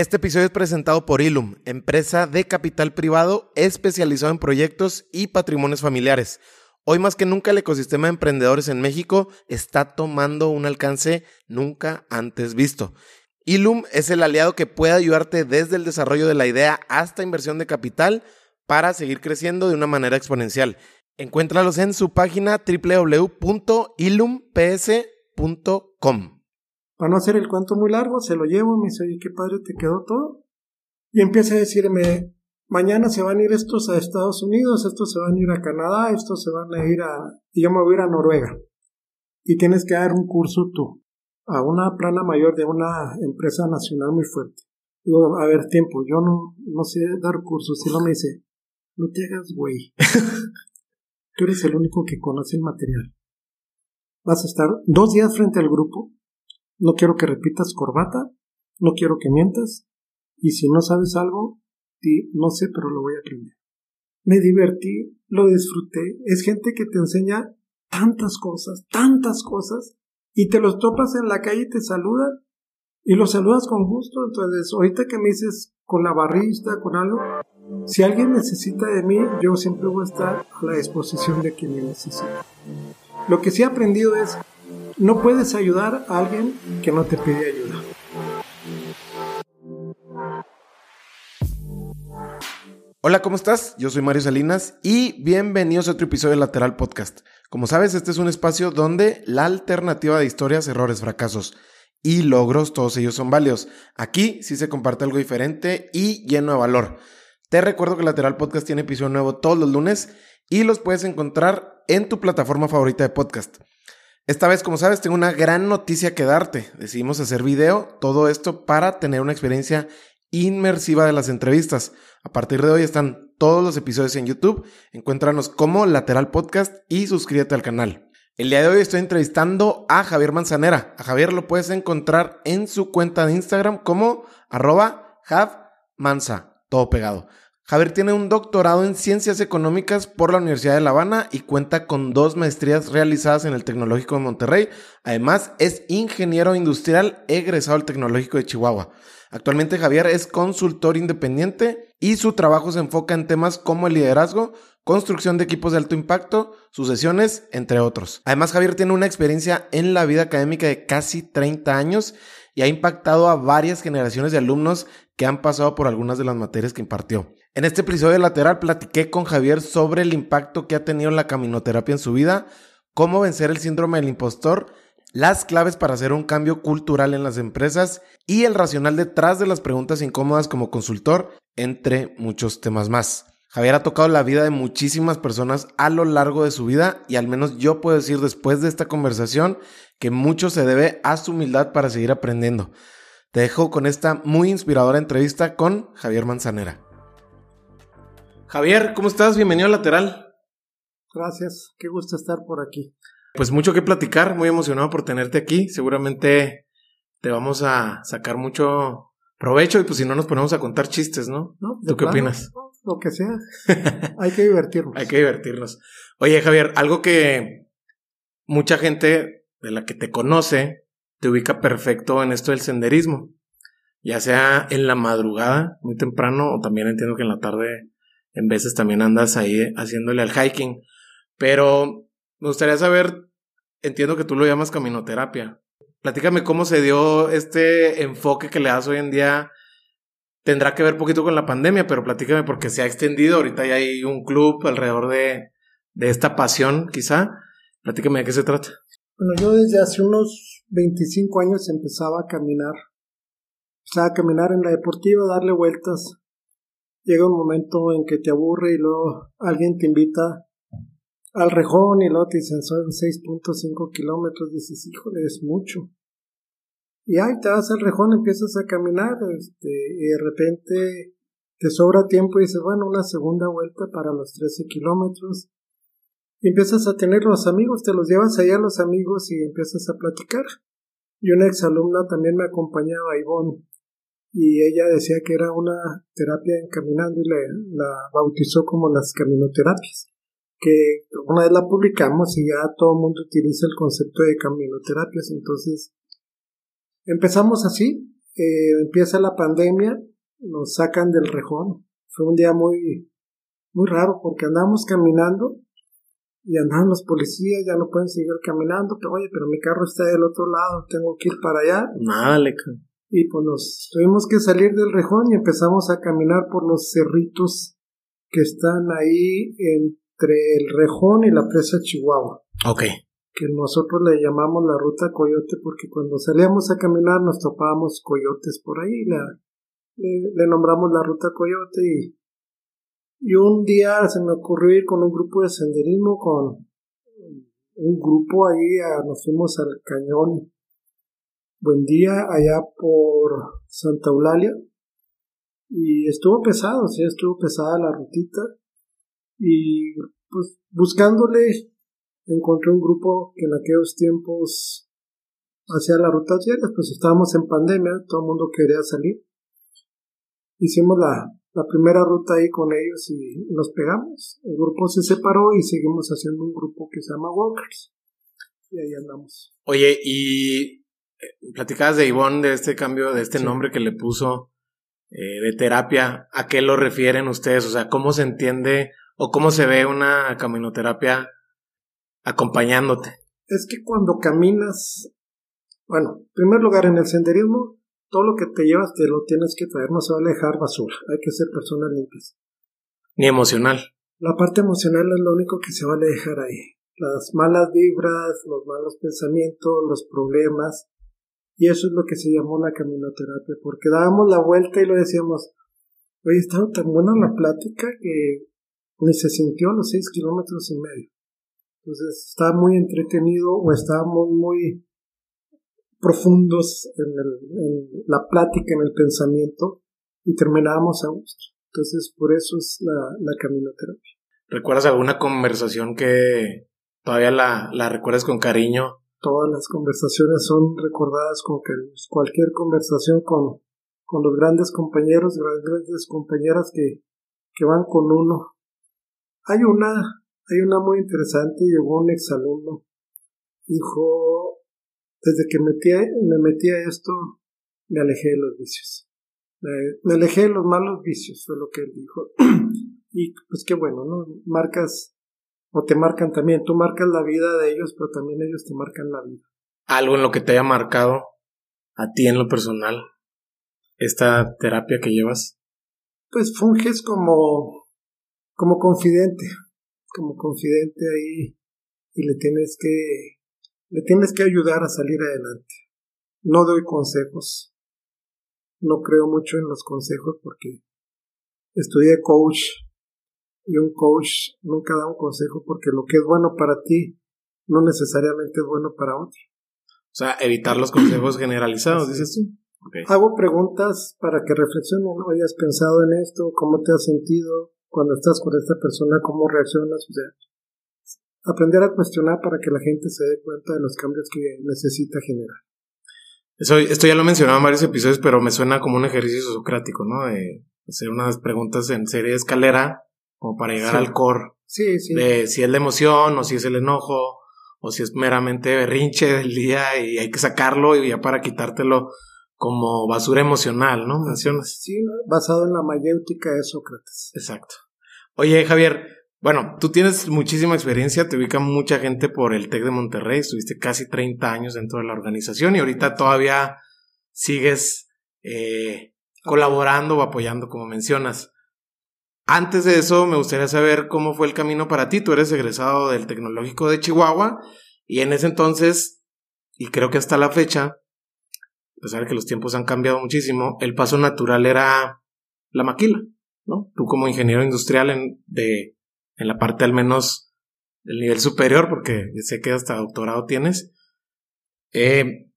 Este episodio es presentado por Ilum, empresa de capital privado especializado en proyectos y patrimonios familiares. Hoy más que nunca el ecosistema de emprendedores en México está tomando un alcance nunca antes visto. Ilum es el aliado que puede ayudarte desde el desarrollo de la idea hasta inversión de capital para seguir creciendo de una manera exponencial. Encuéntralos en su página www.ilumps.com. Para no hacer el cuento muy largo, se lo llevo, me dice, oye, qué padre te quedó todo. Y empieza a decirme, mañana se van a ir estos a Estados Unidos, estos se van a ir a Canadá, estos se van a ir a... y yo me voy a ir a Noruega. Y tienes que dar un curso tú, a una plana mayor de una empresa nacional muy fuerte. Digo, a ver, tiempo, yo no, no sé dar cursos. Y no me dice, no te hagas güey. Tú eres el único que conoce el material. Vas a estar dos días frente al grupo no quiero que repitas corbata, no quiero que mientas, y si no sabes algo, di, no sé, pero lo voy a aprender. Me divertí, lo disfruté. Es gente que te enseña tantas cosas, tantas cosas, y te los topas en la calle y te saludan, y los saludas con gusto. Entonces, ahorita que me dices con la barrista, con algo, si alguien necesita de mí, yo siempre voy a estar a la disposición de quien me necesite. Lo que sí he aprendido es no puedes ayudar a alguien que no te pide ayuda. Hola, ¿cómo estás? Yo soy Mario Salinas y bienvenidos a otro episodio de Lateral Podcast. Como sabes, este es un espacio donde la alternativa de historias, errores, fracasos y logros, todos ellos son válidos. Aquí sí se comparte algo diferente y lleno de valor. Te recuerdo que Lateral Podcast tiene episodio nuevo todos los lunes y los puedes encontrar en tu plataforma favorita de podcast. Esta vez, como sabes, tengo una gran noticia que darte. Decidimos hacer video, todo esto para tener una experiencia inmersiva de las entrevistas. A partir de hoy están todos los episodios en YouTube. Encuéntranos como Lateral Podcast y suscríbete al canal. El día de hoy estoy entrevistando a Javier Manzanera. A Javier lo puedes encontrar en su cuenta de Instagram como arroba javmanza, todo pegado. Javier tiene un doctorado en Ciencias Económicas por la Universidad de La Habana y cuenta con dos maestrías realizadas en el Tecnológico de Monterrey. Además, es ingeniero industrial egresado del Tecnológico de Chihuahua. Actualmente Javier es consultor independiente y su trabajo se enfoca en temas como el liderazgo, construcción de equipos de alto impacto, sucesiones, entre otros. Además, Javier tiene una experiencia en la vida académica de casi 30 años y ha impactado a varias generaciones de alumnos que han pasado por algunas de las materias que impartió. En este episodio Lateral platiqué con Javier sobre el impacto que ha tenido la caminoterapia en su vida, cómo vencer el síndrome del impostor, las claves para hacer un cambio cultural en las empresas y el racional detrás de las preguntas incómodas como consultor, entre muchos temas más. Javier ha tocado la vida de muchísimas personas a lo largo de su vida y al menos yo puedo decir después de esta conversación que mucho se debe a su humildad para seguir aprendiendo. Te dejo con esta muy inspiradora entrevista con Javier Manzanera. Javier, ¿cómo estás? Bienvenido a Lateral. Gracias, qué gusto estar por aquí. Pues mucho que platicar, muy emocionado por tenerte aquí. Seguramente te vamos a sacar mucho provecho y pues si no nos ponemos a contar chistes, ¿no? ¿Tú qué opinas? Lo que sea. Hay que divertirnos. Hay que divertirnos. Oye, Javier, algo que mucha gente de la que te conoce te ubica perfecto en esto del senderismo. Ya sea en la madrugada, muy temprano, o también entiendo que en la tarde en veces también andas ahí haciéndole al hiking. Pero me gustaría saber, entiendo que tú lo llamas caminoterapia. Platícame cómo se dio este enfoque que le das hoy en día. Tendrá que ver poquito con la pandemia, pero platícame porque se ha extendido. Ahorita ya hay un club alrededor de, de esta pasión, quizá. Platícame de qué se trata. Bueno, yo desde hace unos 25 años empezaba a caminar. Empezaba a caminar en la deportiva, darle vueltas llega un momento en que te aburre y luego alguien te invita al rejón y luego te dicen son 6.5 kilómetros, dices, híjole, es mucho. Y ahí te vas al rejón, empiezas a caminar, este, y de repente te sobra tiempo y dices, bueno, una segunda vuelta para los 13 kilómetros. Empiezas a tener los amigos, te los llevas allá los amigos y empiezas a platicar. Y una exalumna también me acompañaba, Ivonne, y ella decía que era una terapia caminando y la, bautizó como las caminoterapias que una vez la publicamos y ya todo el mundo utiliza el concepto de caminoterapias entonces empezamos así eh, empieza la pandemia, nos sacan del rejón. Fue un día muy, muy raro porque andamos caminando y andaban los policías, ya no pueden seguir caminando, pero oye, pero mi carro está del otro lado, tengo que ir para allá. Nada, Y pues nos tuvimos que salir del rejón y empezamos a caminar por los cerritos que están ahí entre el rejón y la presa Chihuahua. Ok. Que nosotros le llamamos la ruta Coyote porque cuando salíamos a caminar nos topábamos coyotes por ahí, le, le nombramos la ruta Coyote y y un día se me ocurrió ir con un grupo de senderismo, con un grupo ahí, nos fuimos al cañón Buen Día, allá por Santa Eulalia. Y estuvo pesado, sí, estuvo pesada la rutita. Y pues buscándole, encontré un grupo que en aquellos tiempos hacía las rutas diarias, pues estábamos en pandemia, todo el mundo quería salir. Hicimos la, la primera ruta ahí con ellos y nos pegamos. El grupo se separó y seguimos haciendo un grupo que se llama Walkers. Y ahí andamos. Oye, y eh, platicabas de Ivonne, de este cambio, de este nombre que le puso eh, de terapia. ¿A qué lo refieren ustedes? O sea, ¿cómo se entiende o cómo se ve una caminoterapia acompañándote? Es que cuando caminas, bueno, en primer lugar en el senderismo, todo lo que te llevas te lo tienes que traer, no se va a dejar basura, hay que ser personas limpias. Ni emocional. La parte emocional es lo único que se va a dejar ahí. Las malas vibras, los malos pensamientos, los problemas. Y eso es lo que se llamó la caminoterapia, porque dábamos la vuelta y lo decíamos, oye, estaba tan buena la plática que ni se sintió los seis kilómetros y medio. Entonces estaba muy entretenido o estaba muy, muy profundos en, el, la plática, en el pensamiento, y terminábamos a gusto. Entonces, por eso es la, la caminoterapia. ¿Recuerdas alguna conversación que todavía la, la recuerdas con cariño? Todas las conversaciones son recordadas con cariño. Cualquier conversación con, con los grandes compañeros, grandes compañeras que, que van con uno. Hay una, hay una muy interesante, llegó un exalumno, dijo, desde que metí, me metí a esto, me alejé de los vicios. Me, alejé de los malos vicios, fue lo que él dijo. y pues qué bueno, ¿no? Marcas, o te marcan también, tú marcas la vida de ellos, pero también ellos te marcan la vida. Algo en lo que te haya marcado a ti en lo personal, esta terapia que llevas. Pues funges como, como confidente, como confidente ahí, y le tienes que le tienes que ayudar a salir adelante. No doy consejos. No creo mucho en los consejos porque estudié coach y un coach nunca da un consejo porque lo que es bueno para ti no necesariamente es bueno para otro. O sea, evitar los consejos generalizados, dices tú. Hago preguntas para que reflexionen. ¿Hayas pensado en esto? ¿Cómo te has sentido cuando estás con esta persona? ¿Cómo reaccionas? O sea, aprender a cuestionar para que la gente se dé cuenta de los cambios que necesita generar. Eso, esto ya lo mencionaba en varios episodios, pero me suena como un ejercicio socrático, ¿no? De hacer unas preguntas en serie de escalera, como para llegar al core. Sí, sí. De si es la emoción, o si es el enojo, o si es meramente berrinche del día y hay que sacarlo y ya para quitártelo como basura emocional, ¿no? Mencionas. Sí, basado en la mayéutica de Sócrates. Exacto. Oye, Javier, bueno, tú tienes muchísima experiencia, te ubica mucha gente por el TEC de Monterrey, estuviste casi 30 años dentro de la organización y ahorita todavía sigues eh, colaborando o apoyando, como mencionas. Antes de eso, me gustaría saber cómo fue el camino para ti. Tú eres egresado del Tecnológico de Chihuahua y en ese entonces, y creo que hasta la fecha, a pesar de que los tiempos han cambiado muchísimo, el paso natural era la maquila, ¿no? Tú como ingeniero industrial en, de en la parte al menos del nivel superior, porque sé que hasta doctorado tienes. Eh,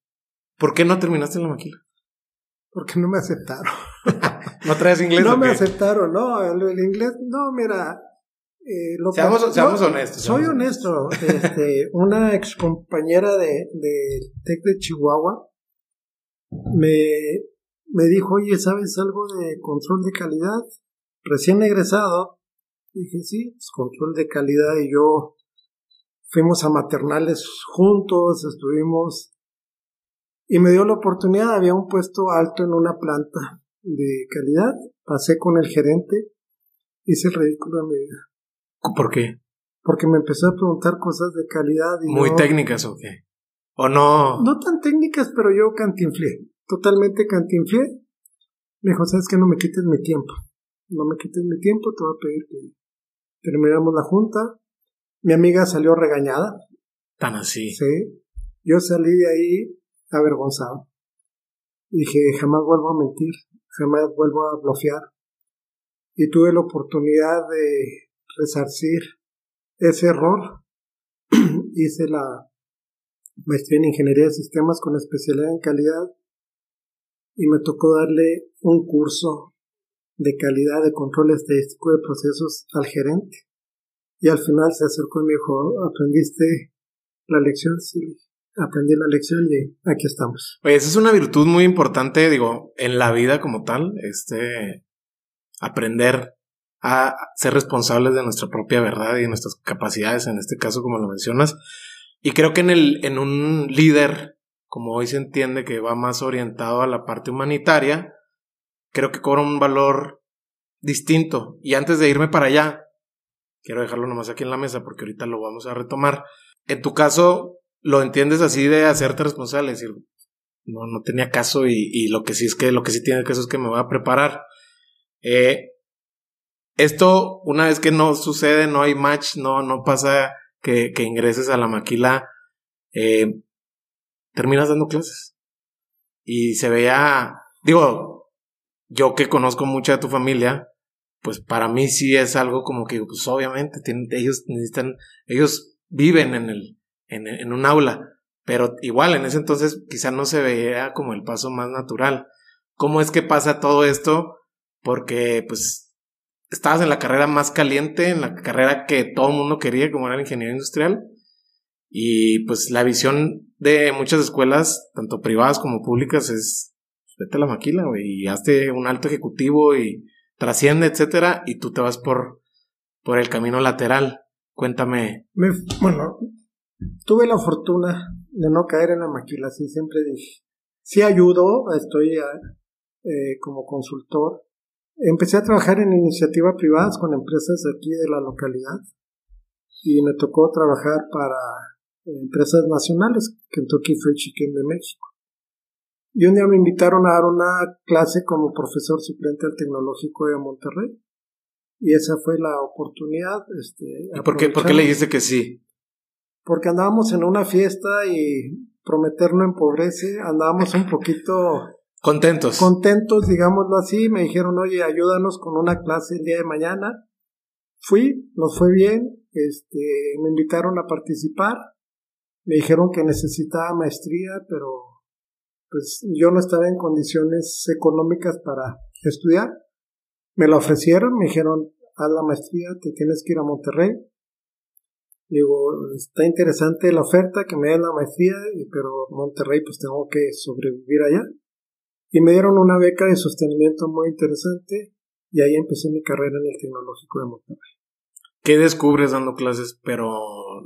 ¿Por qué no terminaste en la maquila? Porque no me aceptaron. ¿No traes inglés? No me aceptaron, no, el, inglés, no, mira. Eh, seamos, honestos. Soy honesto. Este, una ex compañera de, de TEC de Chihuahua me, me dijo, oye, ¿sabes algo de control de calidad? Recién egresado, Dije, sí, pues, control de calidad y yo fuimos a maternales juntos, estuvimos... Y me dio la oportunidad, había un puesto alto en una planta de calidad, pasé con el gerente, hice el ridículo de mi vida. ¿Por qué? Porque me empezó a preguntar cosas de calidad. Y ¿Muy técnicas o qué? ¿O no? No tan técnicas, pero yo cantinflé, totalmente cantinflé. Me dijo, sabes que no me quites mi tiempo, no me quites mi tiempo, te voy a pedir que terminamos la junta. Mi amiga salió regañada. Tan así. Sí. Yo salí de ahí avergonzado. Dije, jamás vuelvo a mentir, jamás vuelvo a bloquear. Y tuve la oportunidad de resarcir ese error. Hice la maestría en ingeniería de sistemas con especialidad en calidad y me tocó darle un curso de calidad de control estadístico de procesos al gerente. Y al final se acercó y me dijo, ¿aprendiste la lección? Sí, aprendí la lección y aquí estamos. Oye, esa es una virtud muy importante, digo, en la vida como tal, este, aprender a ser responsables de nuestra propia verdad y de nuestras capacidades, en este caso, como lo mencionas. Y creo que en el, en un líder, como hoy se entiende que va más orientado a la parte humanitaria, creo que cobra un valor distinto. Y antes de irme para allá, quiero dejarlo nomás aquí en la mesa porque ahorita lo vamos a retomar. En tu caso, lo entiendes así de hacerte responsable, decir, no, no tenía caso y, lo que sí es que lo que sí tiene caso es que me voy a preparar. Eh, esto, una vez que no sucede, no hay match, no, no pasa que, que ingreses a la maquila, eh, terminas dando clases. Y se veía, digo, yo que conozco mucha de tu familia, pues para mí sí es algo como que, pues obviamente, tienen, ellos necesitan, ellos viven en el, en, en un aula, pero igual en ese entonces quizá no se veía como el paso más natural. ¿Cómo es que pasa todo esto? Porque pues estabas en la carrera más caliente, en la carrera que todo el mundo quería, como era la ingeniería industrial. Y pues la visión de muchas escuelas, tanto privadas como públicas, es vete a la maquila, güey, y hazte un alto ejecutivo y trasciende, etcétera, y tú te vas por, por el camino lateral. Cuéntame. bueno, tuve la fortuna de no caer en la maquila, así siempre dije. Sí ayudo, estoy eh, como consultor. Empecé a trabajar en iniciativas privadas con empresas aquí de la localidad y me tocó trabajar para empresas nacionales, Kentucky Fried Chicken de México. Y un día me invitaron a dar una clase como profesor suplente al Tecnológico de Monterrey. Y esa fue la oportunidad. Este, ¿Y por qué, por qué le dijiste que sí? porque andábamos en una fiesta y prometer no empobrece, andábamos un poquito contentos. Contentos, digámoslo así, me dijeron, oye, ayúdanos con una clase el día de mañana. Fui, nos fue bien, este, me invitaron a participar, me dijeron que necesitaba maestría, pero pues yo no estaba en condiciones económicas para estudiar. Me la ofrecieron, me dijeron, haz la maestría, te tienes que ir a Monterrey. Digo, está interesante la oferta que me den la maestría, pero Monterrey pues tengo que sobrevivir allá. Y me dieron una beca de sostenimiento muy interesante y ahí empecé mi carrera en el Tecnológico de Monterrey. ¿Qué descubres dando clases? Pero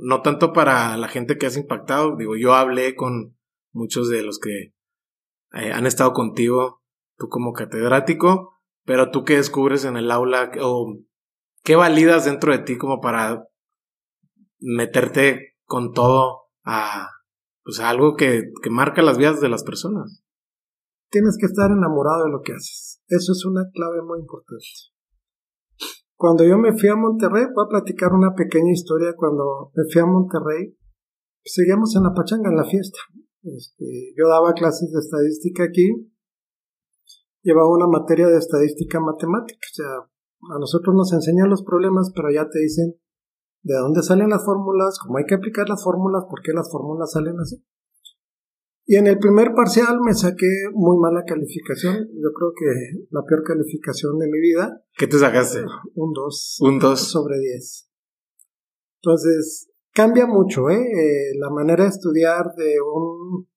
no tanto para la gente que has impactado. Digo, yo hablé con muchos de los que eh, han estado contigo, tú como catedrático, pero tú qué descubres en el aula o qué validas dentro de ti como para meterte con todo a, pues, algo que, que marca las vidas de las personas. Tienes que estar enamorado de lo que haces. Eso es una clave muy importante. Cuando yo me fui a Monterrey, voy a platicar una pequeña historia. Cuando me fui a Monterrey, seguíamos en la pachanga, en la fiesta. Este, yo daba clases de estadística aquí, llevaba una materia de estadística matemática. O sea, a nosotros nos enseñan los problemas, pero ya te dicen de dónde salen las fórmulas, cómo hay que aplicar las fórmulas, por qué las fórmulas salen así. Y en el primer parcial me saqué muy mala calificación. Yo creo que la peor calificación de mi vida. ¿Qué te sacaste? Un 2. Un 2. Sobre 10. Entonces, cambia mucho, ¿eh? ¿eh? La manera de estudiar de un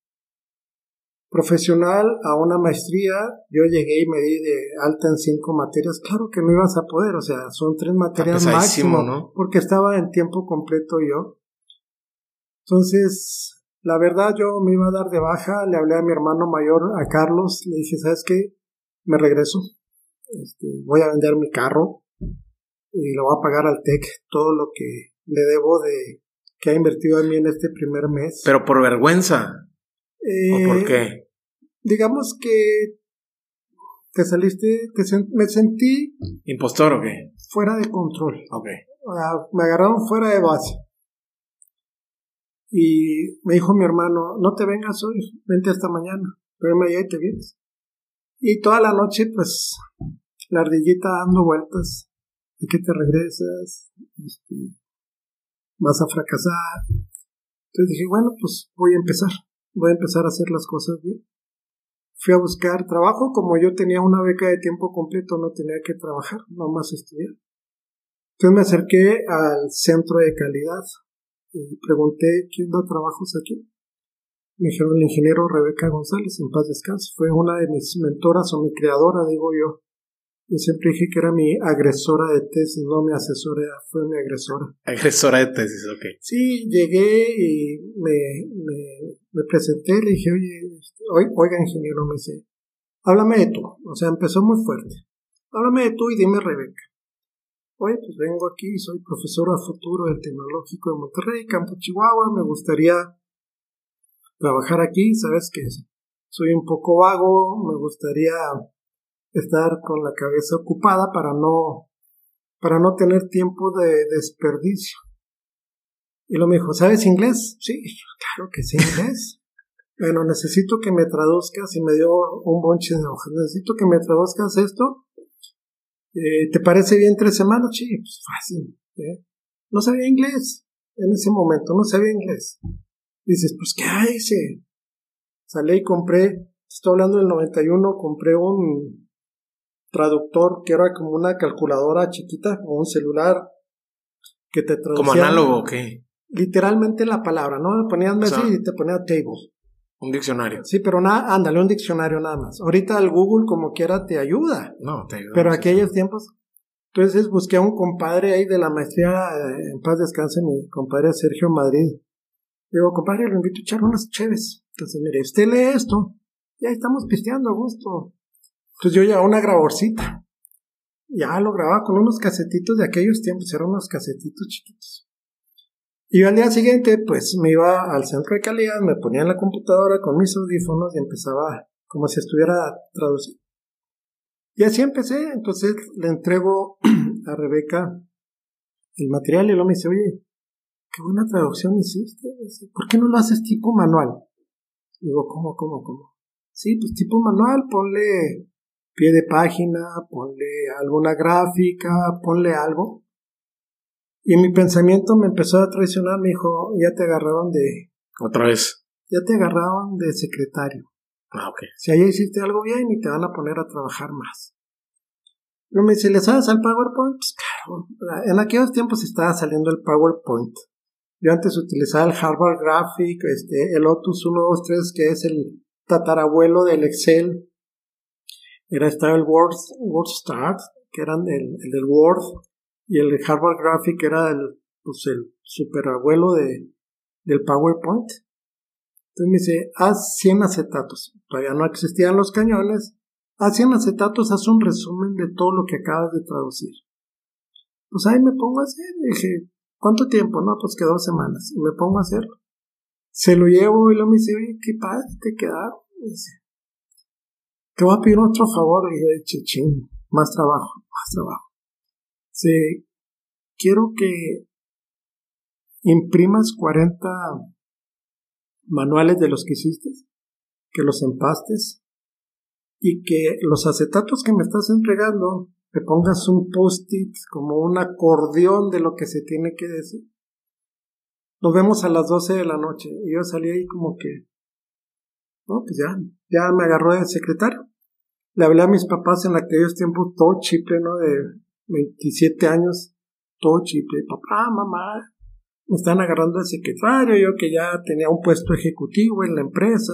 profesional a una maestría, yo llegué y me di de alta en cinco materias, claro que no ibas a poder, o sea, son tres materias máximo, ¿no? porque estaba en tiempo completo yo. Entonces, La verdad, yo me iba a dar de baja, le hablé a mi hermano mayor, a Carlos, le dije, ¿sabes qué? Me regreso, este, voy a vender mi carro y lo voy a pagar al TEC todo lo que le debo de que ha invertido en mí en este primer mes. Pero por vergüenza. ¿O por Eh, qué? Digamos que te saliste, te sen- me sentí ¿Impostor o qué? fuera de control. Ok. Ah, me agarraron fuera de base. Y me dijo mi hermano, no te vengas hoy, vente esta mañana, pero allá y te vienes. Y toda la noche, pues, la ardillita dando vueltas, de que te regresas, Este, vas a fracasar. Entonces dije, bueno, pues voy a empezar, voy a empezar a hacer las cosas bien. Fui a buscar trabajo, como yo tenía una beca de tiempo completo, no tenía que trabajar, nomás estudiar. Entonces me acerqué al centro de calidad y pregunté quién da trabajos aquí. Me dijeron el ingeniero Rebeca González, en paz descanse. Fue una de mis mentoras o mi creadora, digo yo. Yo siempre dije que era mi agresora de tesis, no mi asesora, fue mi agresora. Agresora de tesis, ok. Sí, llegué y me, me, me presenté, le dije, oye, este, oi- oiga ingeniero, me dice, háblame de tú. O sea, empezó muy fuerte. Háblame de tú y dime Rebeca. Oye, pues vengo aquí, soy profesor a futuro del Tecnológico de Monterrey, Campo Chihuahua, me gustaría trabajar aquí, sabes que soy un poco vago, me gustaría estar con la cabeza ocupada para no, para no tener tiempo de desperdicio. Y lo me dijo, ¿sabes inglés? Sí, claro que sé inglés. bueno, necesito que me traduzcas y me dio un bonche de hojas. Necesito que me traduzcas esto. Eh, ¿Te parece bien tres semanas? Sí, pues fácil. ¿eh? No sabía inglés en ese momento, no sabía inglés. Dices, pues ¿qué hay? Sí. Salí y compré, estoy hablando del 91, compré un traductor que era como una calculadora chiquita o un celular que te traducía ¿Como análogo o qué? literalmente la palabra, ¿no? Ponías O sea- y te ponía table. Un diccionario. Sí, pero nada, ándale, un diccionario nada más. Ahorita el Google como quiera te ayuda, No, te ayuda. pero aquellos tiempos. Entonces busqué a un compadre ahí de la maestría, eh, en paz descanse, mi compadre Sergio Madrid. Digo, compadre, lo invito a echar unas cheves. Entonces, mire, usted lee esto, ya estamos pisteando a gusto. Entonces yo llevaba una graborcita. Ya lo grababa con unos casetitos de aquellos tiempos, eran unos casetitos chiquitos. Y al día siguiente, pues me iba al centro de calidad, me ponía en la computadora con mis audífonos y empezaba como si estuviera traduciendo. Y así empecé, entonces le entrego a Rebeca el material y luego me dice, oye, qué buena traducción hiciste, ¿por qué no lo haces tipo manual? Digo, ¿cómo, cómo, cómo? Sí, pues tipo manual, ponle pie de página, ponle alguna gráfica, ponle algo. Y mi pensamiento me empezó a traicionar, me dijo, ya te agarraron de, Otra vez. ya te agarraron de secretario. Ah, ok. Si allá hiciste algo bien y te van a poner a trabajar más. Luego me dice, ¿le sabes al PowerPoint? Pues claro. En aquellos tiempos estaba saliendo el PowerPoint. Yo antes utilizaba el Harvard Graphic, este, el Otus 123, que es el tatarabuelo del Excel. Era estaba el Word, WordStart, que eran el, el del Word, y el Harvard Graphic era el, pues el superabuelo de, del PowerPoint. Entonces me dice, haz 100 acetatos. Todavía no existían los cañones. Haz 100 acetatos, haz un resumen de todo lo que acabas de traducir. Pues ahí me pongo a hacer. Dije, ¿cuánto tiempo? No, pues que dos semanas. Y me pongo a hacerlo. Se lo llevo y luego me dice, oye, qué padre te quedaron. Dice, te voy a pedir otro favor. Y yo dije, ching, más trabajo, más trabajo. Sí, quiero que imprimas 40 manuales de los que hiciste, que los empastes y que los acetatos que me estás entregando te pongas un post-it como un acordeón de lo que se tiene que decir. Nos vemos a las 12 de la noche y yo salí ahí como que, no, pues ya, ya me agarró de secretario. Le hablé a mis papás en aquellos tiempos todo chiple, ¿no? De 27 años, todo chiple. Papá, mamá, me están agarrando de secretario, yo que ya tenía un puesto ejecutivo en la empresa.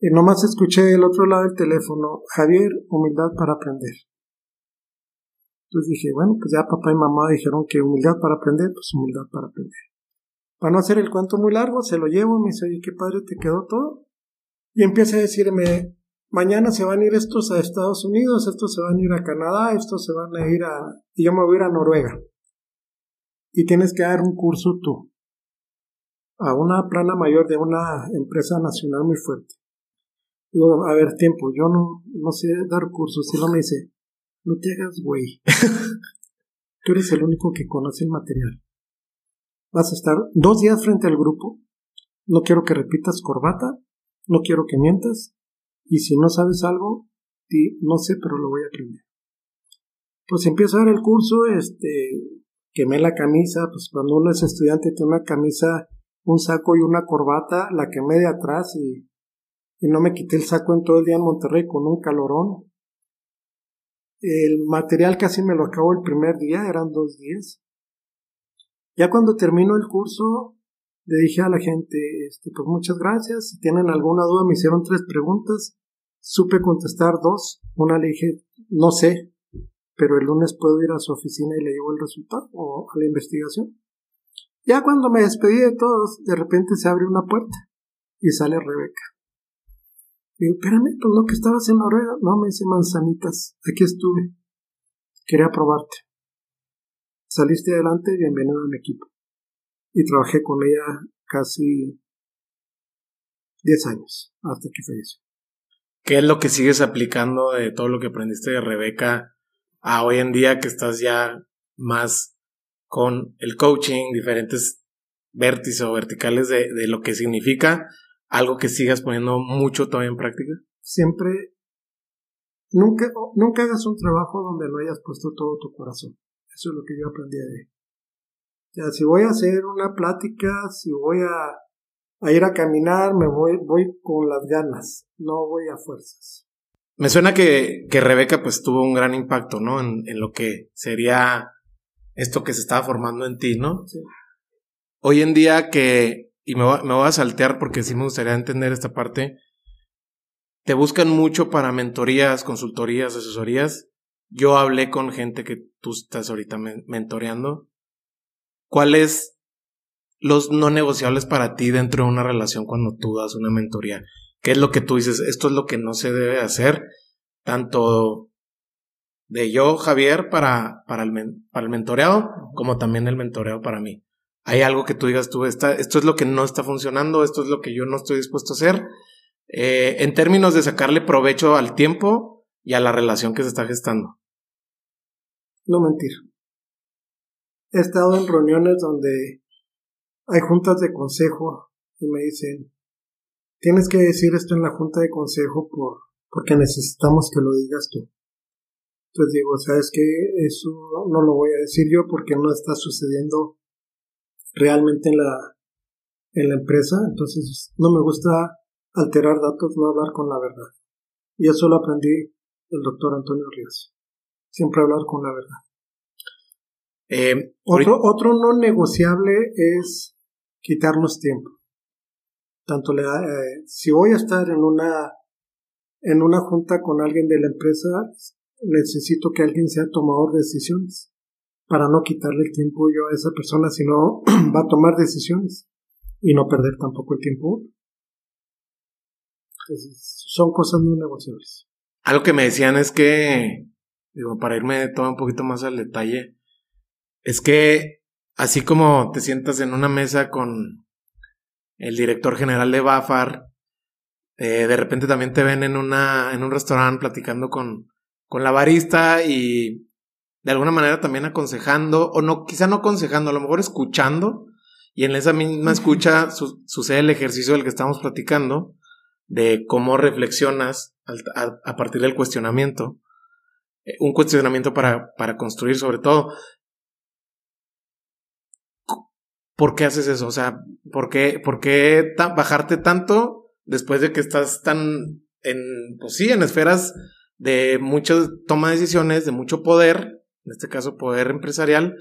Y nomás escuché del otro lado del teléfono, Javier, humildad para aprender. Entonces dije, bueno, pues ya papá y mamá dijeron que humildad para aprender, pues humildad para aprender. para no hacer el cuento muy largo, se lo llevo, me dice, oye, qué padre te quedó todo. Y empieza a decirme, mañana se van a ir estos a Estados Unidos, estos se van a ir a Canadá, estos se van a ir a... y yo me voy a ir a Noruega. Y tienes que dar un curso tú a una plana mayor de una empresa nacional muy fuerte. Digo, a ver, tiempo, yo no, no sé dar cursos. Y no me dice, no te hagas güey. Tú eres el único que conoce el material. Vas a estar dos días frente al grupo. No quiero que repitas corbata. No quiero que mientas. Y si no sabes algo, di, no sé, pero lo voy a aprender. Pues empiezo a dar el curso, este, quemé la camisa, pues cuando uno es estudiante tiene una camisa, un saco y una corbata, la quemé de atrás y, y no me quité el saco en todo el día en Monterrey con un calorón. El material casi me lo acabo el primer día, eran dos días. Ya cuando terminó el curso, le dije a la gente, este, pues muchas gracias, si tienen alguna duda, me hicieron tres preguntas, supe contestar dos, una le dije, no sé, pero el lunes puedo ir a su oficina y le llevo el resultado o a la investigación. Ya cuando me despedí de todos, de repente se abre una puerta y sale Rebeca. Digo, espérame, pues no que estabas en Noruega. No, me dice manzanitas, aquí estuve. Quería probarte. Saliste adelante, bienvenido a mi equipo. Y trabajé con ella casi 10 años, hasta que falleció. ¿Qué es lo que sigues aplicando de todo lo que aprendiste de Rebeca a hoy en día que estás ya más con el coaching, diferentes vértices o verticales de, de lo que significa algo que sigas poniendo mucho todavía en práctica? Siempre, nunca, nunca hagas un trabajo donde no hayas puesto todo tu corazón. Eso es lo que yo aprendí de sea, si voy a hacer una plática, si voy a, a ir a caminar, me voy, voy con las ganas, no voy a fuerzas. Me suena que, que Rebeca pues tuvo un gran impacto, ¿no? En, en lo que sería esto que se estaba formando en ti, ¿no? Sí. Hoy en día que y me, me voy a saltear porque sí me gustaría entender esta parte. Te buscan mucho para mentorías, consultorías, asesorías. Yo hablé con gente que tú estás ahorita mentoreando. ¿Cuáles los no negociables para ti dentro de una relación cuando tú das una mentoría? ¿Qué es lo que tú dices? Esto es lo que no se debe hacer, tanto de yo, Javier, para, para, el, para el mentoreado, como también el mentoreado para mí hay algo que tú digas tú, esto es lo que no está funcionando, esto es lo que yo no estoy dispuesto a hacer, eh, en términos de sacarle provecho al tiempo y a la relación que se está gestando. No mentir. He estado en reuniones donde hay juntas de consejo y me dicen, tienes que decir esto en la junta de consejo por, porque necesitamos que lo digas tú. Entonces digo, sabes que eso no lo voy a decir yo porque no está sucediendo realmente en la, en la empresa, entonces no me gusta alterar datos, no hablar con la verdad. Y eso lo aprendí del doctor Antonio Ríos. Siempre hablar con la verdad. Eh, otro, otro no negociable es quitarnos tiempo. Tanto le, eh, si voy a estar en una en una junta con alguien de la empresa, necesito que alguien sea tomador de decisiones para no quitarle el tiempo yo a esa persona, sino va a tomar decisiones y no perder tampoco el tiempo. Entonces, son cosas muy negociables. Algo que me decían es que, digo, para irme todo un poquito más al detalle, es que así como te sientas en una mesa con el director general de Bafar, eh, de repente también te ven en una en un restaurante platicando con, con la barista y de alguna manera también aconsejando, o no, quizá no aconsejando, a lo mejor escuchando, y en esa misma escucha sucede el ejercicio del que estamos platicando, de cómo reflexionas a, partir del cuestionamiento, eh, un cuestionamiento para, para construir sobre todo. ¿Por qué haces eso? O sea, ¿por qué, por qué bajarte tanto después de que estás tan en, pues sí, en esferas de mucha toma de decisiones, de mucho poder, en este caso poder empresarial,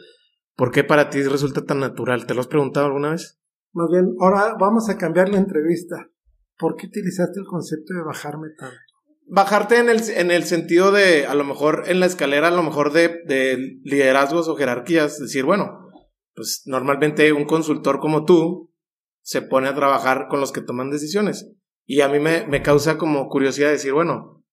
¿por qué para ti resulta tan natural? ¿Te lo has preguntado alguna vez? Más bien, ahora vamos a cambiar la entrevista. ¿Por qué utilizaste el concepto de bajarme tanto? Bajarte en el, en el sentido de, a lo mejor en la escalera, a lo mejor de, de liderazgos o jerarquías, decir, bueno, pues normalmente un consultor como tú se pone a trabajar con los que toman decisiones. Y a mí me, me causa como curiosidad decir, bueno,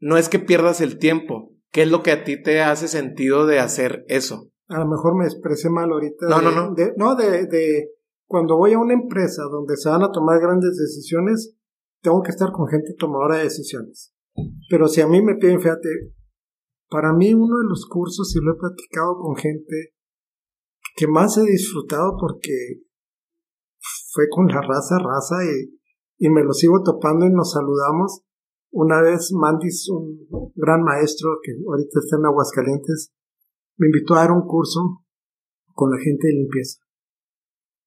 no es que pierdas el tiempo, ¿qué es lo que a ti te hace sentido de hacer eso? A lo mejor me expresé mal ahorita. No, de- no, no. de- no, de, de cuando voy a una empresa donde se van a tomar grandes decisiones, tengo que estar con gente tomadora de decisiones. Pero si a mí me piden, fíjate, para mí uno de los cursos, y lo he platicado con gente que más he disfrutado porque fue con la raza, raza, y, y me lo sigo topando y nos saludamos. Una vez Mandis, un gran maestro que ahorita está en Aguascalientes, me invitó a dar un curso con la gente de limpieza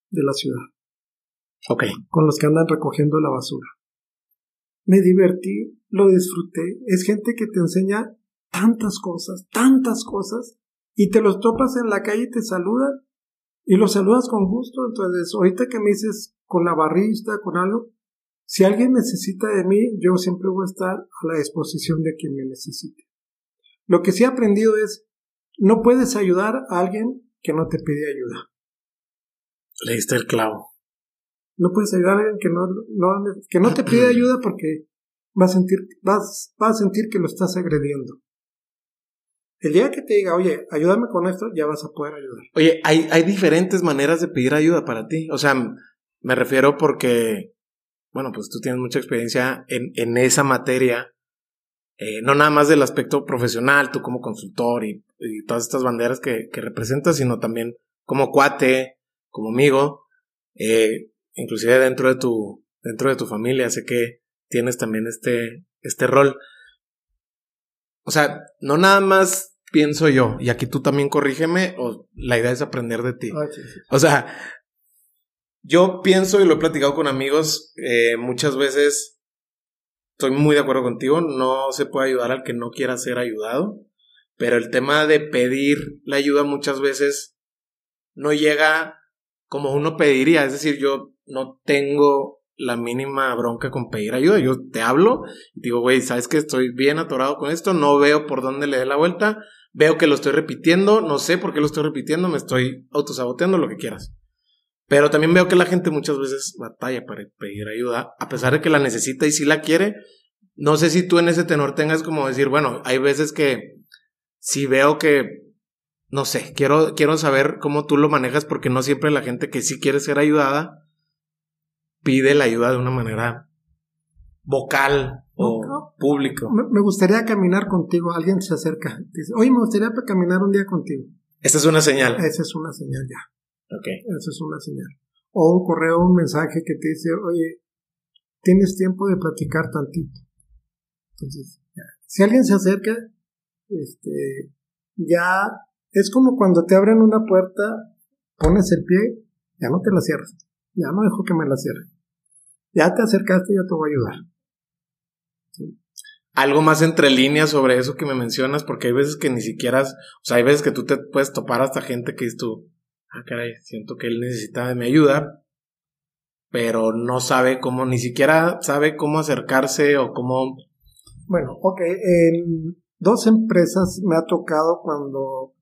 de la ciudad, Ok. con los que andan recogiendo la basura. Me divertí, lo disfruté. Es gente que te enseña tantas cosas, tantas cosas, y te los topas en la calle y te saludan, y los saludas con gusto. Entonces, ahorita que me dices con la barrista, con algo, si alguien necesita de mí, yo siempre voy a estar a la disposición de quien me necesite. Lo que sí he aprendido es, no puedes ayudar a alguien que no te pide ayuda. Le diste el clavo. No puedes ayudar a alguien que no, no, que no te pide ayuda porque va a sentir, vas, va a sentir que lo estás agrediendo. El día que te diga, oye, ayúdame con esto, ya vas a poder ayudar. Oye, hay, hay diferentes maneras de pedir ayuda para ti. O sea, me refiero porque, bueno, pues tú tienes mucha experiencia en, en esa materia. eh, no nada más del aspecto profesional, tú como consultor y, y todas estas banderas que, que representas, sino también como cuate, como amigo, eh, inclusive dentro de tu, dentro de tu familia, sé que tienes también este, este rol. O sea, no nada más pienso yo, y aquí tú también corrígeme, o la idea es aprender de ti. Ay, sí, sí. O sea, yo pienso y lo he platicado con amigos, eh, muchas veces estoy muy de acuerdo contigo, no se puede ayudar al que no quiera ser ayudado, pero el tema de pedir la ayuda muchas veces no llega como uno pediría, es decir, yo no tengo la mínima bronca con pedir ayuda, yo te hablo y digo, güey, sabes que estoy bien atorado con esto, no veo por dónde le dé la vuelta, veo que lo estoy repitiendo, no sé por qué lo estoy repitiendo, me estoy autosaboteando, lo que quieras. Pero también veo que la gente muchas veces batalla para pedir ayuda, a pesar de que la necesita y sí la quiere. No sé si tú en ese tenor tengas como decir, bueno, hay veces que si veo que, no sé, quiero, quiero saber cómo tú lo manejas porque no siempre la gente que sí quiere ser ayudada pide la ayuda de una manera vocal o No. público. Me, gustaría caminar contigo. Alguien se acerca. Dice, oye, me gustaría caminar un día contigo. Esta es una señal. Esa es una señal ya. Ok. Esa es una señal. O un correo, un mensaje que te dice, oye, tienes tiempo de platicar tantito. Entonces, ya. si alguien se acerca, este, ya es como cuando te abren una puerta, pones el pie, ya no te la cierras. Ya no dejo que me la cierre. Ya te acercaste, ya te voy a ayudar. algo más entre líneas sobre eso que me mencionas, porque hay veces que ni siquiera, o sea, hay veces que tú te puedes topar hasta gente que dices tú, ah, caray, siento que él necesita de mi ayuda, pero no sabe cómo, ni siquiera sabe cómo acercarse o cómo, Bueno, ok. En dos empresas me ha tocado cuando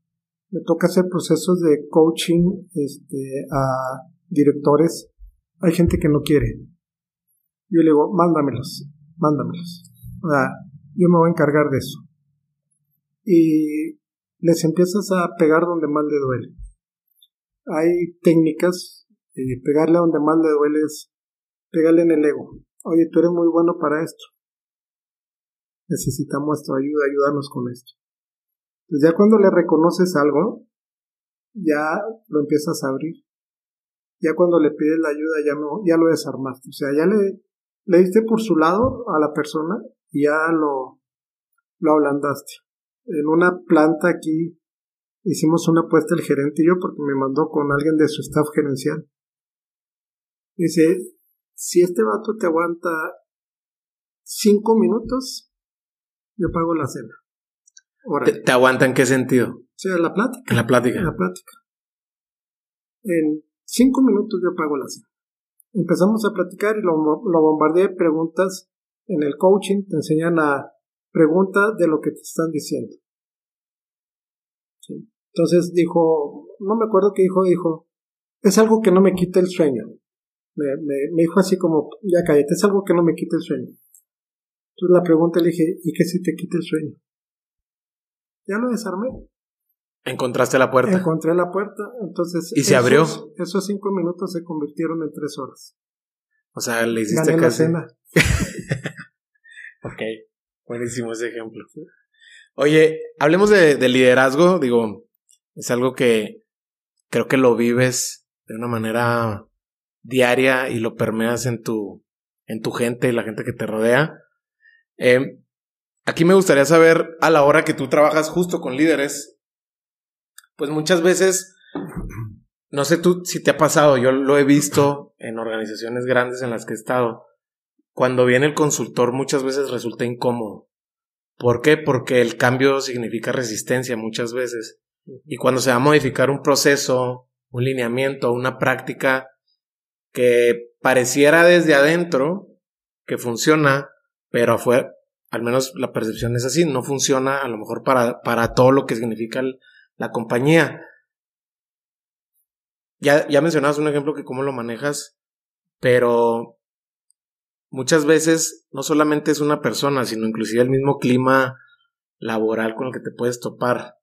me toca hacer procesos de coaching este, a directores. Hay gente que no quiere. Yo le digo, mándamelos, mándamelos. O sea, yo me voy a encargar de eso. Y les empiezas a pegar donde más le duele. Hay técnicas, eh, pegarle donde más le duele es pegarle en el ego. Oye, tú eres muy bueno para esto necesitamos tu ayuda, ayúdanos con esto. Entonces ya cuando le reconoces algo, ya lo empiezas a abrir. Ya cuando le pides la ayuda, ya, no, ya lo desarmaste. O sea, ya le, le diste por su lado a la persona y ya lo, lo ablandaste. En una planta aquí hicimos una apuesta el gerente y yo porque me mandó con alguien de su staff gerencial. Dice, si este vato te aguanta cinco minutos, yo pago la cena. Te aguanta en qué sentido, O sea, la plática. en la plática. En la plática. En cinco minutos yo pago la cena. Empezamos a platicar y lo, lo bombardeé de preguntas. En el coaching te enseñan a preguntas de lo que te están diciendo. Entonces dijo, no me acuerdo qué dijo, dijo, es algo que no me quita el sueño. Me, me, dijo así como, ya cállate, es algo que no me quita el sueño. Entonces la pregunta le dije, ¿y qué si te quita el sueño? Ya lo desarmé. ¿Encontraste la puerta? Encontré la puerta, entonces... ¿Y se abrió? Esos cinco minutos se convirtieron en tres horas. O sea, le hiciste Gané casi... la cena. ok, buenísimo ese ejemplo. Oye, hablemos de, de liderazgo, digo, es algo que creo que lo vives de una manera diaria y lo permeas en tu, en tu gente y la gente que te rodea. Eh, aquí me gustaría saber, a la hora que tú trabajas justo con líderes, pues muchas veces, no sé tú si te ha pasado, yo lo he visto en organizaciones grandes en las que he estado, cuando viene el consultor muchas veces resulta incómodo. ¿Por qué? Porque el cambio significa resistencia muchas veces. Y cuando se va a modificar un proceso, un lineamiento, una práctica que pareciera desde adentro que funciona, pero afuera, al menos la percepción es así, no funciona a lo mejor para, para todo lo que significa la compañía. Ya, ya mencionabas un ejemplo que cómo lo manejas, pero muchas veces no solamente es una persona, sino inclusive el mismo clima laboral con el que te puedes topar.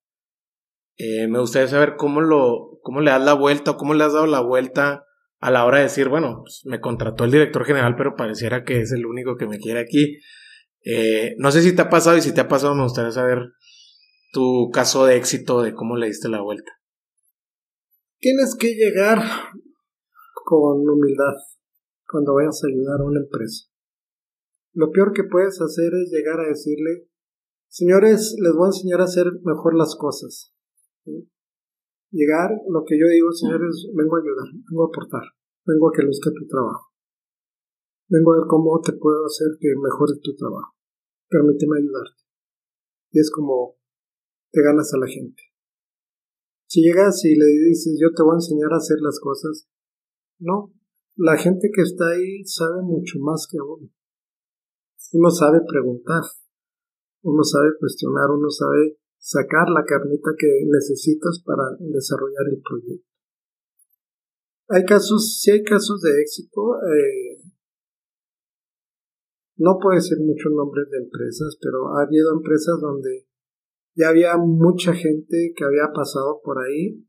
Eh, me gustaría saber cómo lo, cómo le das la vuelta o cómo le has dado la vuelta a la hora de decir, bueno, pues me contrató el director general, pero pareciera que es el único que me quiere aquí. Eh, no sé si te ha pasado y si te ha pasado me gustaría saber tu caso de éxito de cómo le diste la vuelta. Tienes que llegar con humildad cuando vayas a ayudar a una empresa. Lo peor que puedes hacer es llegar a decirle, señores, les voy a enseñar a hacer mejor las cosas. Llegar, lo que yo digo, señores, vengo a ayudar, vengo a aportar, vengo a que luzca tu trabajo. Vengo a ver cómo te puedo hacer que mejore tu trabajo. Permíteme ayudarte. Y es como te ganas a la gente. Si llegas y le dices, yo te voy a enseñar a hacer las cosas, no. La gente que está ahí sabe mucho más que uno. Uno sabe preguntar, uno sabe cuestionar, uno sabe sacar la carnita que necesitas para desarrollar el proyecto. Hay casos, sí hay casos de éxito. Eh, no puedo decir muchos nombres de empresas, pero ha habido empresas donde ya había mucha gente que había pasado por ahí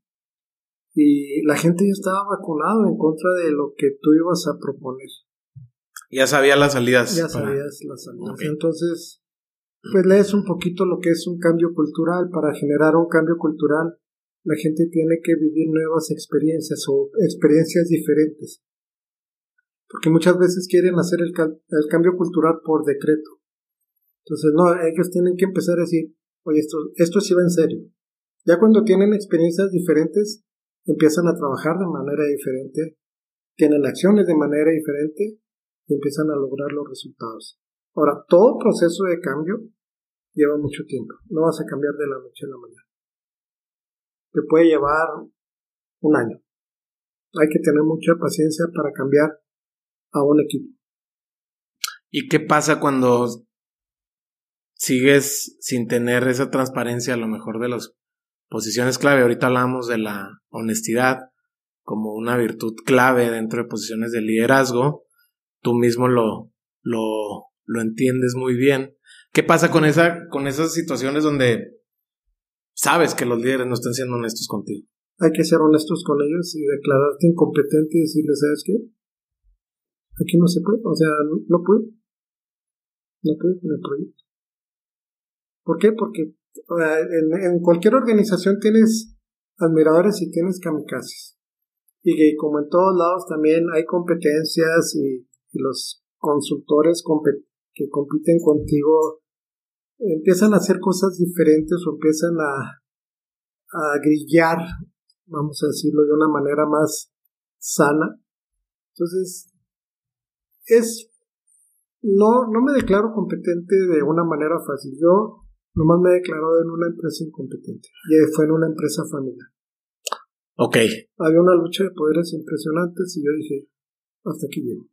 y la gente ya estaba vacunado en contra de lo que tú ibas a proponer. Ya sabía las salidas. Ya sabías las salidas. Entonces, pues lees un poquito lo que es un cambio cultural. Para generar un cambio cultural, la gente tiene que vivir nuevas experiencias o experiencias diferentes. Porque muchas veces quieren hacer el, el cambio cultural por decreto. Entonces, no, ellos tienen que empezar a decir, oye, esto, esto sí va en serio. Ya cuando tienen experiencias diferentes, empiezan a trabajar de manera diferente, tienen acciones de manera diferente y empiezan a lograr los resultados. Ahora, todo proceso de cambio lleva mucho tiempo. No vas a cambiar de la noche a la mañana. Te puede llevar un año. Hay que tener mucha paciencia para cambiar a un equipo. ¿Y qué pasa cuando sigues sin tener esa transparencia a lo mejor de las posiciones clave? Ahorita hablamos de la honestidad como una virtud clave dentro de posiciones de liderazgo. Tú mismo lo, lo, lo entiendes muy bien. ¿Qué pasa con, esa, con esas situaciones donde sabes que los líderes no están siendo honestos contigo? Hay que ser honestos con ellos y declararte incompetente y decirles, ¿sabes qué? Aquí no se puede, o sea, no puede. No puede con el proyecto. ¿Por qué? Porque en, cualquier organización tienes admiradores y tienes kamikazes. Y que como en todos lados también hay competencias y, los consultores que compiten contigo empiezan a hacer cosas diferentes o empiezan a, a grillar, vamos a decirlo de una manera más sana. Entonces, es, no, no me declaro competente de una manera fácil. Yo nomás me he declarado en una empresa incompetente y fue en una empresa familiar. Ok. Había una lucha de poderes impresionantes y yo dije, hasta aquí llego.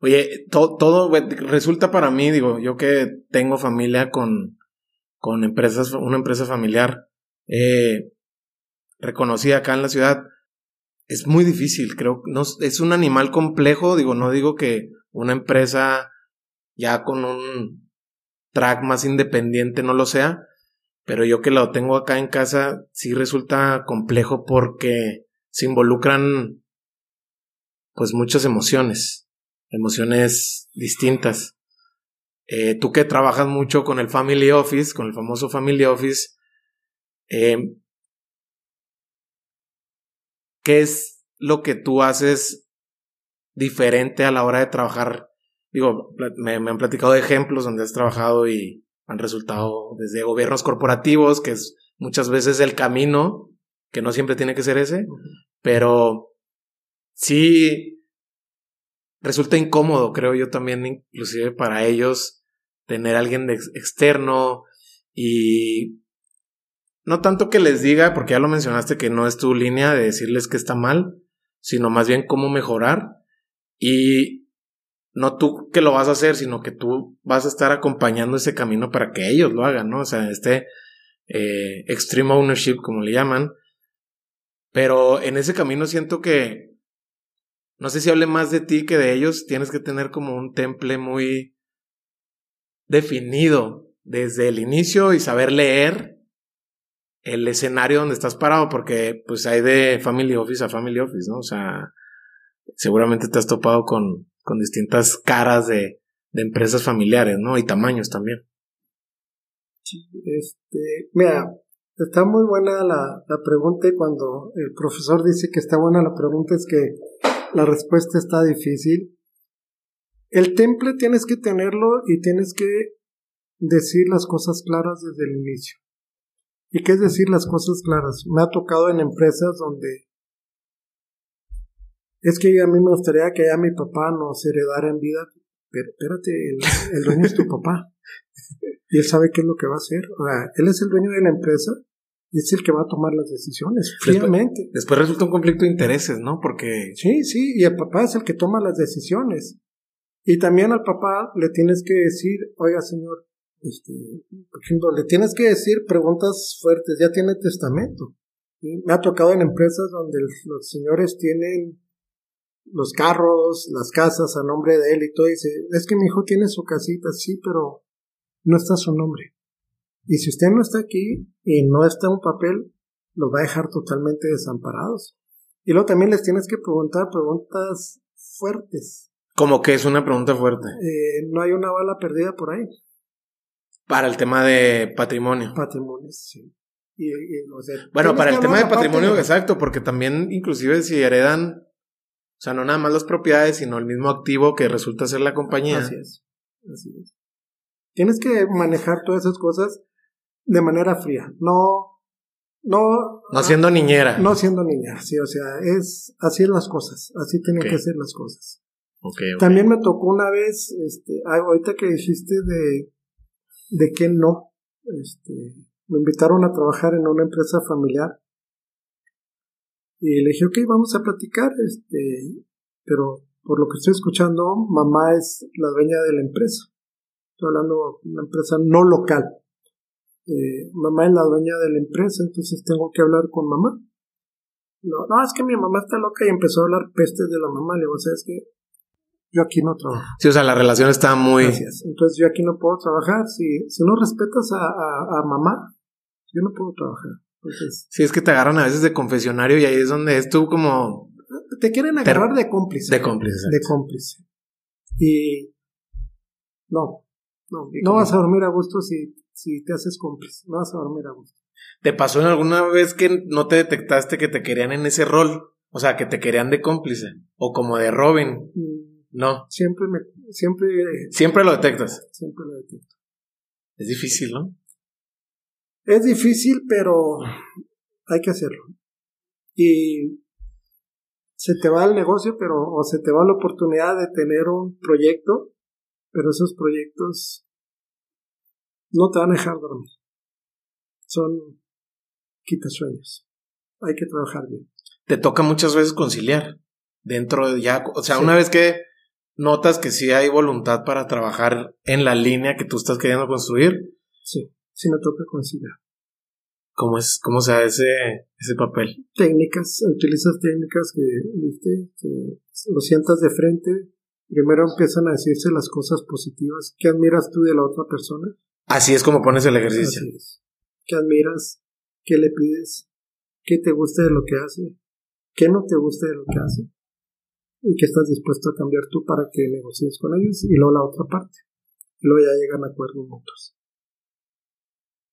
Oye, todo resulta para mí, digo, yo que tengo familia con, con empresas, una empresa familiar, eh, reconocida acá en la ciudad, es muy difícil, creo, no, es un animal complejo, digo, no digo que una empresa ya con un track más independiente no lo sea, pero yo que lo tengo acá en casa sí resulta complejo porque se involucran pues muchas emociones, emociones distintas. Eh, tú que trabajas mucho con el Family Office, con el famoso Family Office, eh, ¿qué es lo que tú haces diferente a la hora de trabajar? Digo, me, han platicado de ejemplos donde has trabajado y han resultado desde gobiernos corporativos, que es muchas veces el camino, que no siempre tiene que ser ese, pero sí resulta incómodo, creo yo también, inclusive para ellos, tener a alguien de externo y no tanto que les diga, porque ya lo mencionaste que no es tu línea de decirles que está mal, sino más bien cómo mejorar. Y no tú que lo vas a hacer, sino que tú vas a estar acompañando ese camino para que ellos lo hagan, ¿no? O sea, este eh, extreme ownership, como le llaman. Pero en ese camino siento que, no sé si hable más de ti que de ellos, tienes que tener como un temple muy definido desde el inicio y saber leer el escenario donde estás parado, porque pues hay de family office a family office, ¿no? O sea, seguramente te has topado con, con distintas caras de, de empresas familiares, ¿no? Y tamaños también. Este, mira, está muy buena la, la pregunta y cuando el profesor dice que está buena la pregunta es que la respuesta está difícil el temple tienes que tenerlo y tienes que decir las cosas claras desde el inicio. ¿Y qué es decir las cosas claras? Me ha tocado en empresas donde es que a mí me gustaría que ya mi papá nos heredara en vida, pero espérate, el, dueño es tu papá. Y él sabe qué es lo que va a hacer. O sea, él es el dueño de la empresa y es el que va a tomar las decisiones, fríamente. Después, después resulta un conflicto de intereses, ¿no? Porque... Sí, sí, y el papá es el que toma las decisiones. Y también al papá le tienes que decir, oiga señor, este, por ejemplo, le tienes que decir preguntas fuertes, ya tiene testamento. Me ha tocado en empresas donde los señores tienen los carros, las casas a nombre de él y todo, y dice, es que mi hijo tiene su casita, sí, pero no está su nombre. Y si usted no está aquí y no está un papel, los va a dejar totalmente desamparados. Y luego también les tienes que preguntar preguntas fuertes. Como que es una pregunta fuerte. Eh, no hay una bala perdida por ahí. Para el tema de patrimonio. Patrimonio, sí. bueno, para el tema de patrimonio, exacto, porque también inclusive si heredan, o sea, no nada más las propiedades, sino el mismo activo que resulta ser la compañía. Así es. Así es. Tienes que manejar todas esas cosas de manera fría, no no no siendo niñera. No siendo niñera, sí, o sea, es así es las cosas, así tienen que ser las cosas. También me tocó una vez, este, ah, ahorita que dijiste de, de que no, este, me invitaron a trabajar en una empresa familiar y le dije, ok, vamos a platicar, este, pero por lo que estoy escuchando, mamá es la dueña de la empresa. Estoy hablando de una empresa no local. Eh, mamá es la dueña de la empresa, entonces tengo que hablar con mamá. No, no, es que mi mamá está loca y empezó a hablar pestes de la mamá. Le digo, ¿sabes qué? yo aquí no trabajo. Sí, o sea, la relación está muy... Gracias. Entonces yo aquí no puedo trabajar. Si, si no respetas a, a, mamá, yo no puedo trabajar. Entonces, sí, es que te agarran a veces de confesionario y ahí es donde es tú como... Te quieren agarrar de cómplice. De cómplice. De cómplice. Y... No, no, no vas a dormir a gusto si, si te haces cómplice. No vas a dormir a gusto. ¿Te pasó en alguna vez que no te detectaste que te querían en ese rol? O sea, que te querían de cómplice. O como de Robin. Mm, no. Siempre me, siempre. Siempre lo detectas. Siempre lo detecto. Es difícil, ¿no? Es difícil, pero hay que hacerlo. Y se te va el negocio, pero, o se te va la oportunidad de tener un proyecto, pero esos proyectos no te van a dejar dormir. Son quitasueños. Hay que trabajar bien. Te toca muchas veces conciliar dentro de ya, o sea, una vez que notas que sí hay voluntad para trabajar en la línea que tú estás queriendo construir. Sí, sí me toca conciliar. ¿Cómo es, cómo se da ese, ese papel? Técnicas, utilizas técnicas que, viste, que lo sientas de frente. Primero empiezan a decirse las cosas positivas. ¿Qué admiras tú de la otra persona? Así es como pones el ejercicio. Así es. ¿Qué admiras? ¿Qué le pides? ¿Qué te gusta de lo que hace? ¿Qué no te gusta de lo que hace? Y qué estás dispuesto a cambiar tú para que negocies con ellos y luego la otra parte. Y luego ya llegan a acuerdos mutuos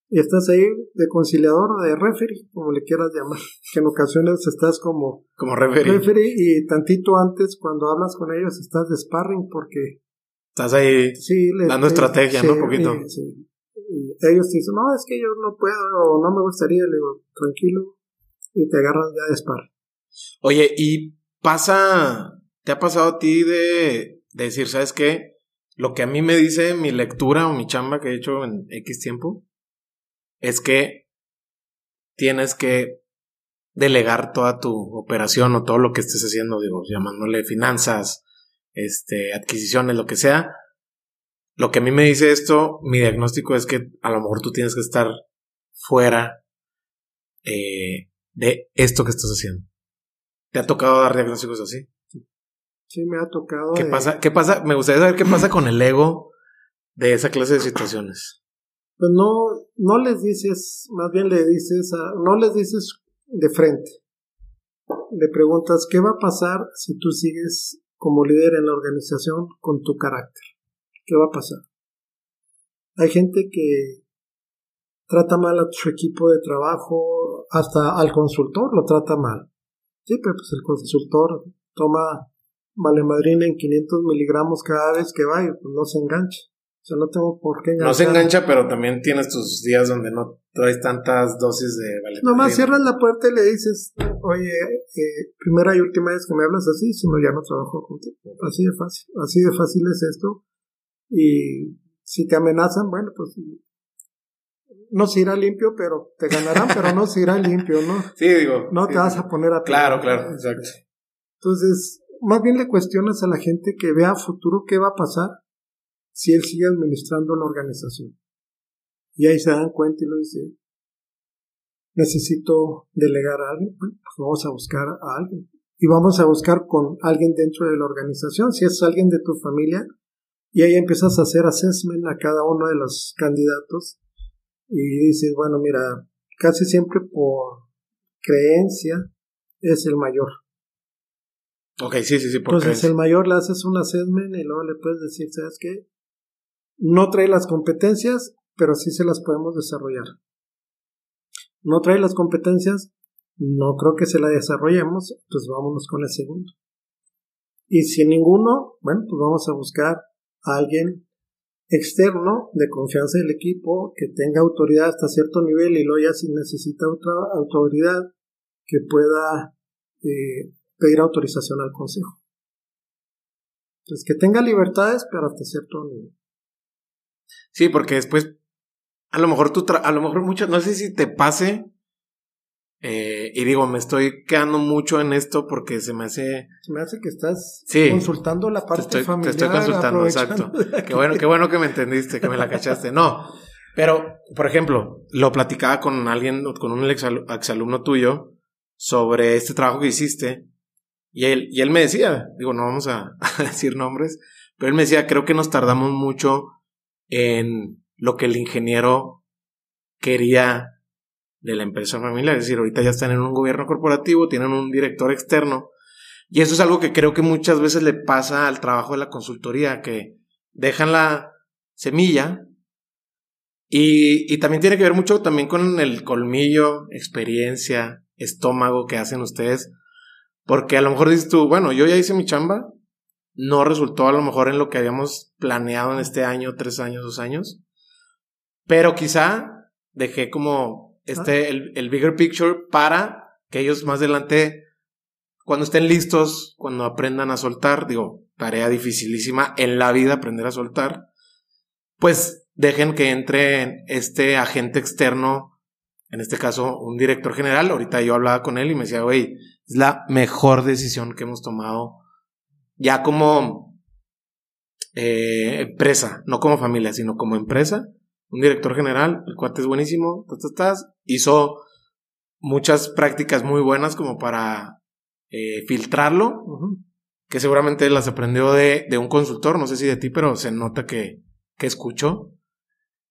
y estás ahí de conciliador o de referee, como le quieras llamar, que en ocasiones estás como, como referee. referee y tantito antes cuando hablas con ellos estás de sparring porque estás ahí dando estrategia, ¿no? Un poquito. sí. Y ellos te dicen, no, es que yo no puedo o no me gustaría, le digo, tranquilo, y te agarran ya de sparring. Oye, y pasa, ¿te ha pasado a ti de, de decir, ¿sabes qué? Lo que a mí me dice mi lectura o mi chamba que he hecho en X tiempo, es que tienes que delegar toda tu operación o todo lo que estés haciendo, digo, llamándole finanzas, este, adquisiciones, lo que sea. Lo que a mí me dice esto, mi diagnóstico es que a lo mejor tú tienes que estar fuera eh, de esto que estás haciendo. ¿Te ha tocado dar diagnósticos así? Sí, me ha tocado. ¿Qué pasa? ¿Qué pasa? Me gustaría saber qué pasa con el ego de esa clase de situaciones pues no, no les dices, más bien le dices, no les dices de frente. Le preguntas, ¿qué va a pasar si tú sigues como líder en la organización con tu carácter? ¿Qué va a pasar? Hay gente que trata mal a su equipo de trabajo, hasta al consultor lo trata mal. Sí, pero pues el consultor toma valemadrina en 500 miligramos cada vez que va y pues no se engancha sea, no tengo por qué enganchar. No se engancha, pero también tienes tus días donde no traes tantas dosis de vale. Nomás cierras la puerta y le dices, oye, eh, primera y última vez que me hablas así, si no, ya no trabajo contigo. Así de fácil. Así de fácil es esto. Y si te amenazan, bueno, pues no se irá limpio, pero te ganarán, pero no se irá limpio, ¿no? Sí, digo. No te vas a poner a... Claro, claro, exacto. Entonces, más bien le cuestionas a la gente que vea a futuro qué va a pasar si él sigue administrando la organización. Y ahí se dan cuenta y lo dice, necesito delegar a alguien, pues vamos a buscar a alguien. Y vamos a buscar con alguien dentro de la organización, si es alguien de tu familia, y ahí empiezas a hacer assessment a cada uno de los candidatos y dices, bueno, mira, casi siempre por creencia es el mayor. Ok, sí, sí, sí. Por Entonces el mayor le haces un assessment y luego le puedes decir, ¿sabes qué? No trae las competencias, pero sí se las podemos desarrollar. No trae las competencias, no creo que se la desarrollemos, pues vámonos con el segundo. Y si ninguno, bueno, pues vamos a buscar a alguien externo de confianza del equipo que tenga autoridad hasta cierto nivel y luego ya si necesita otra autoridad que pueda eh, pedir autorización al consejo. Entonces que tenga libertades pero hasta cierto nivel. Sí, porque después, a lo mejor tú, a lo mejor mucho, no sé si te pase, eh, y digo, me estoy quedando mucho en esto porque se me hace. Se me hace que estás consultando la parte te estoy, familiar. Te estoy consultando, exacto. Qué bueno, qué bueno que me entendiste, que me la cachaste. No. Pero, por ejemplo, lo platicaba con alguien, con un exalumno tuyo sobre este trabajo que hiciste. Y él, y él me decía, digo, no vamos a decir nombres, pero él me decía, creo que nos tardamos mucho en lo que el ingeniero quería de la empresa familiar. Es decir, ahorita ya están en un gobierno corporativo, tienen un director externo. Y eso es algo que creo que muchas veces le pasa al trabajo de la consultoría, que dejan la semilla y, y también tiene que ver mucho también con el colmillo, experiencia, estómago que hacen ustedes. Porque a lo mejor dices tú, bueno, yo ya hice mi chamba, no resultó a lo mejor en lo que habíamos planeado en este año, tres años, dos años. Pero quizá dejé como este, el, el bigger picture para que ellos más adelante, cuando estén listos, cuando aprendan a soltar, digo, tarea dificilísima en la vida aprender a soltar, pues dejen que entre este agente externo, en este caso un director general. Ahorita yo hablaba con él y me decía, güey, es la mejor decisión que hemos tomado ya como eh, empresa, no como familia, sino como empresa, un director general, el cuate es buenísimo, hizo muchas prácticas muy buenas como para eh, filtrarlo, que seguramente las aprendió de, de, un consultor, no sé si de ti, pero se nota que, que escuchó.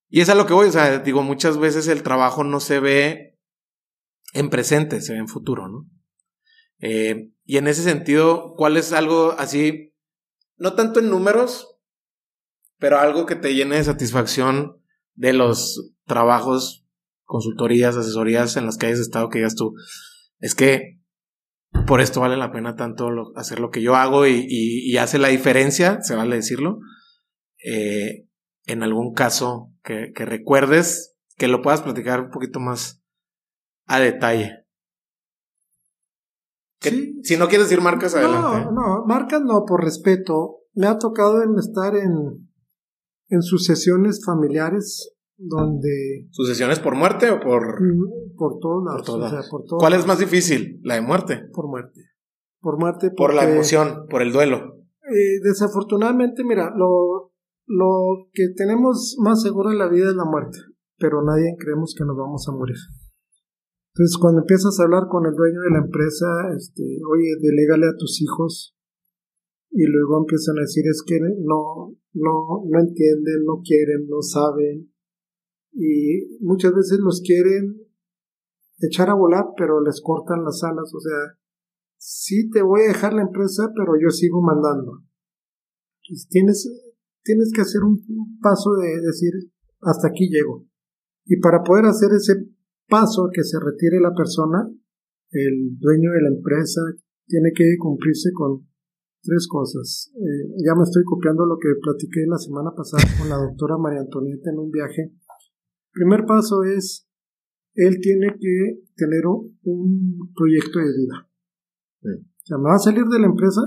Y es a lo que voy, o sea, digo, muchas veces el trabajo no se ve en presente, se ve en futuro, ¿no? Eh, y en ese sentido, ¿cuál es algo así, no tanto en números, pero algo que te llene de satisfacción de los trabajos, consultorías, asesorías en las que hayas estado que digas tú, es que por esto vale la pena tanto hacer lo que yo hago y, hace la diferencia, se vale decirlo, eh, en algún caso que, recuerdes, que lo puedas platicar un poquito más a detalle. Si no quieres decir marcas, adelante. No, no, marcas no, por respeto. Me ha tocado estar en, en sucesiones familiares donde... ¿Sucesiones por muerte o por...? Mm, por todas. Por todas. ¿Cuál es más difícil? ¿La de muerte? Por muerte. Por muerte. Por la emoción, por el duelo. Eh, desafortunadamente, mira, lo, lo que tenemos más seguro en la vida es la muerte, pero nadie creemos que nos vamos a morir. Entonces, cuando empiezas a hablar con el dueño de la empresa, este, oye, delégale a tus hijos, y luego empiezan a decir es que no, no, no entienden, no quieren, no saben, y muchas veces los quieren echar a volar, pero les cortan las alas, o sea, sí te voy a dejar la empresa, pero yo sigo mandando. Entonces, tienes, tienes que hacer un paso de decir, hasta aquí llego. Y para poder hacer ese paso que se retire la persona, el dueño de la empresa tiene que cumplirse con tres cosas. Eh, ya me estoy copiando lo que platiqué la semana pasada con la doctora María Antonieta en un viaje primer paso es, él tiene que tener un proyecto de vida. O sea, va a salir de la empresa,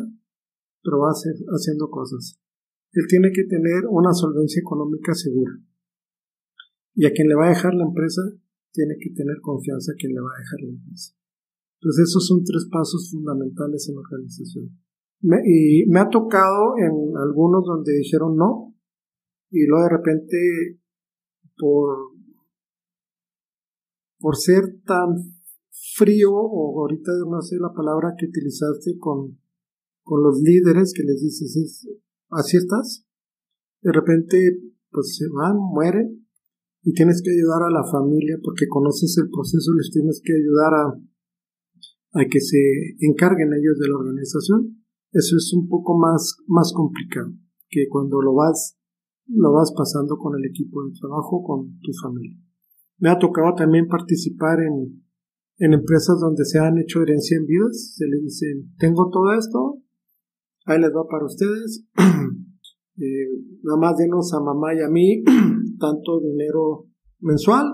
pero va a ser haciendo cosas. Él tiene que tener una solvencia económica segura. Y a quien le va a dejar la empresa, tiene que tener confianza quien le va a dejar la empresa. Entonces, esos son tres pasos fundamentales en la organización. y me ha tocado en algunos donde dijeron no, y luego de repente, por por ser tan frío, o ahorita no sé la palabra que utilizaste con, con los líderes que les dices, es, así estás, de repente pues se van, mueren, y tienes que ayudar a la familia porque conoces el proceso, les tienes que ayudar a, a que se encarguen ellos de la organización. Eso es un poco más, más complicado que cuando lo vas, lo vas pasando con el equipo de trabajo, con tu familia. Me ha tocado también participar en, en empresas donde se han hecho herencia en vidas. Se le dice, tengo todo esto, ahí les va para ustedes. eh, nada más denos a mamá y a mí tanto dinero mensual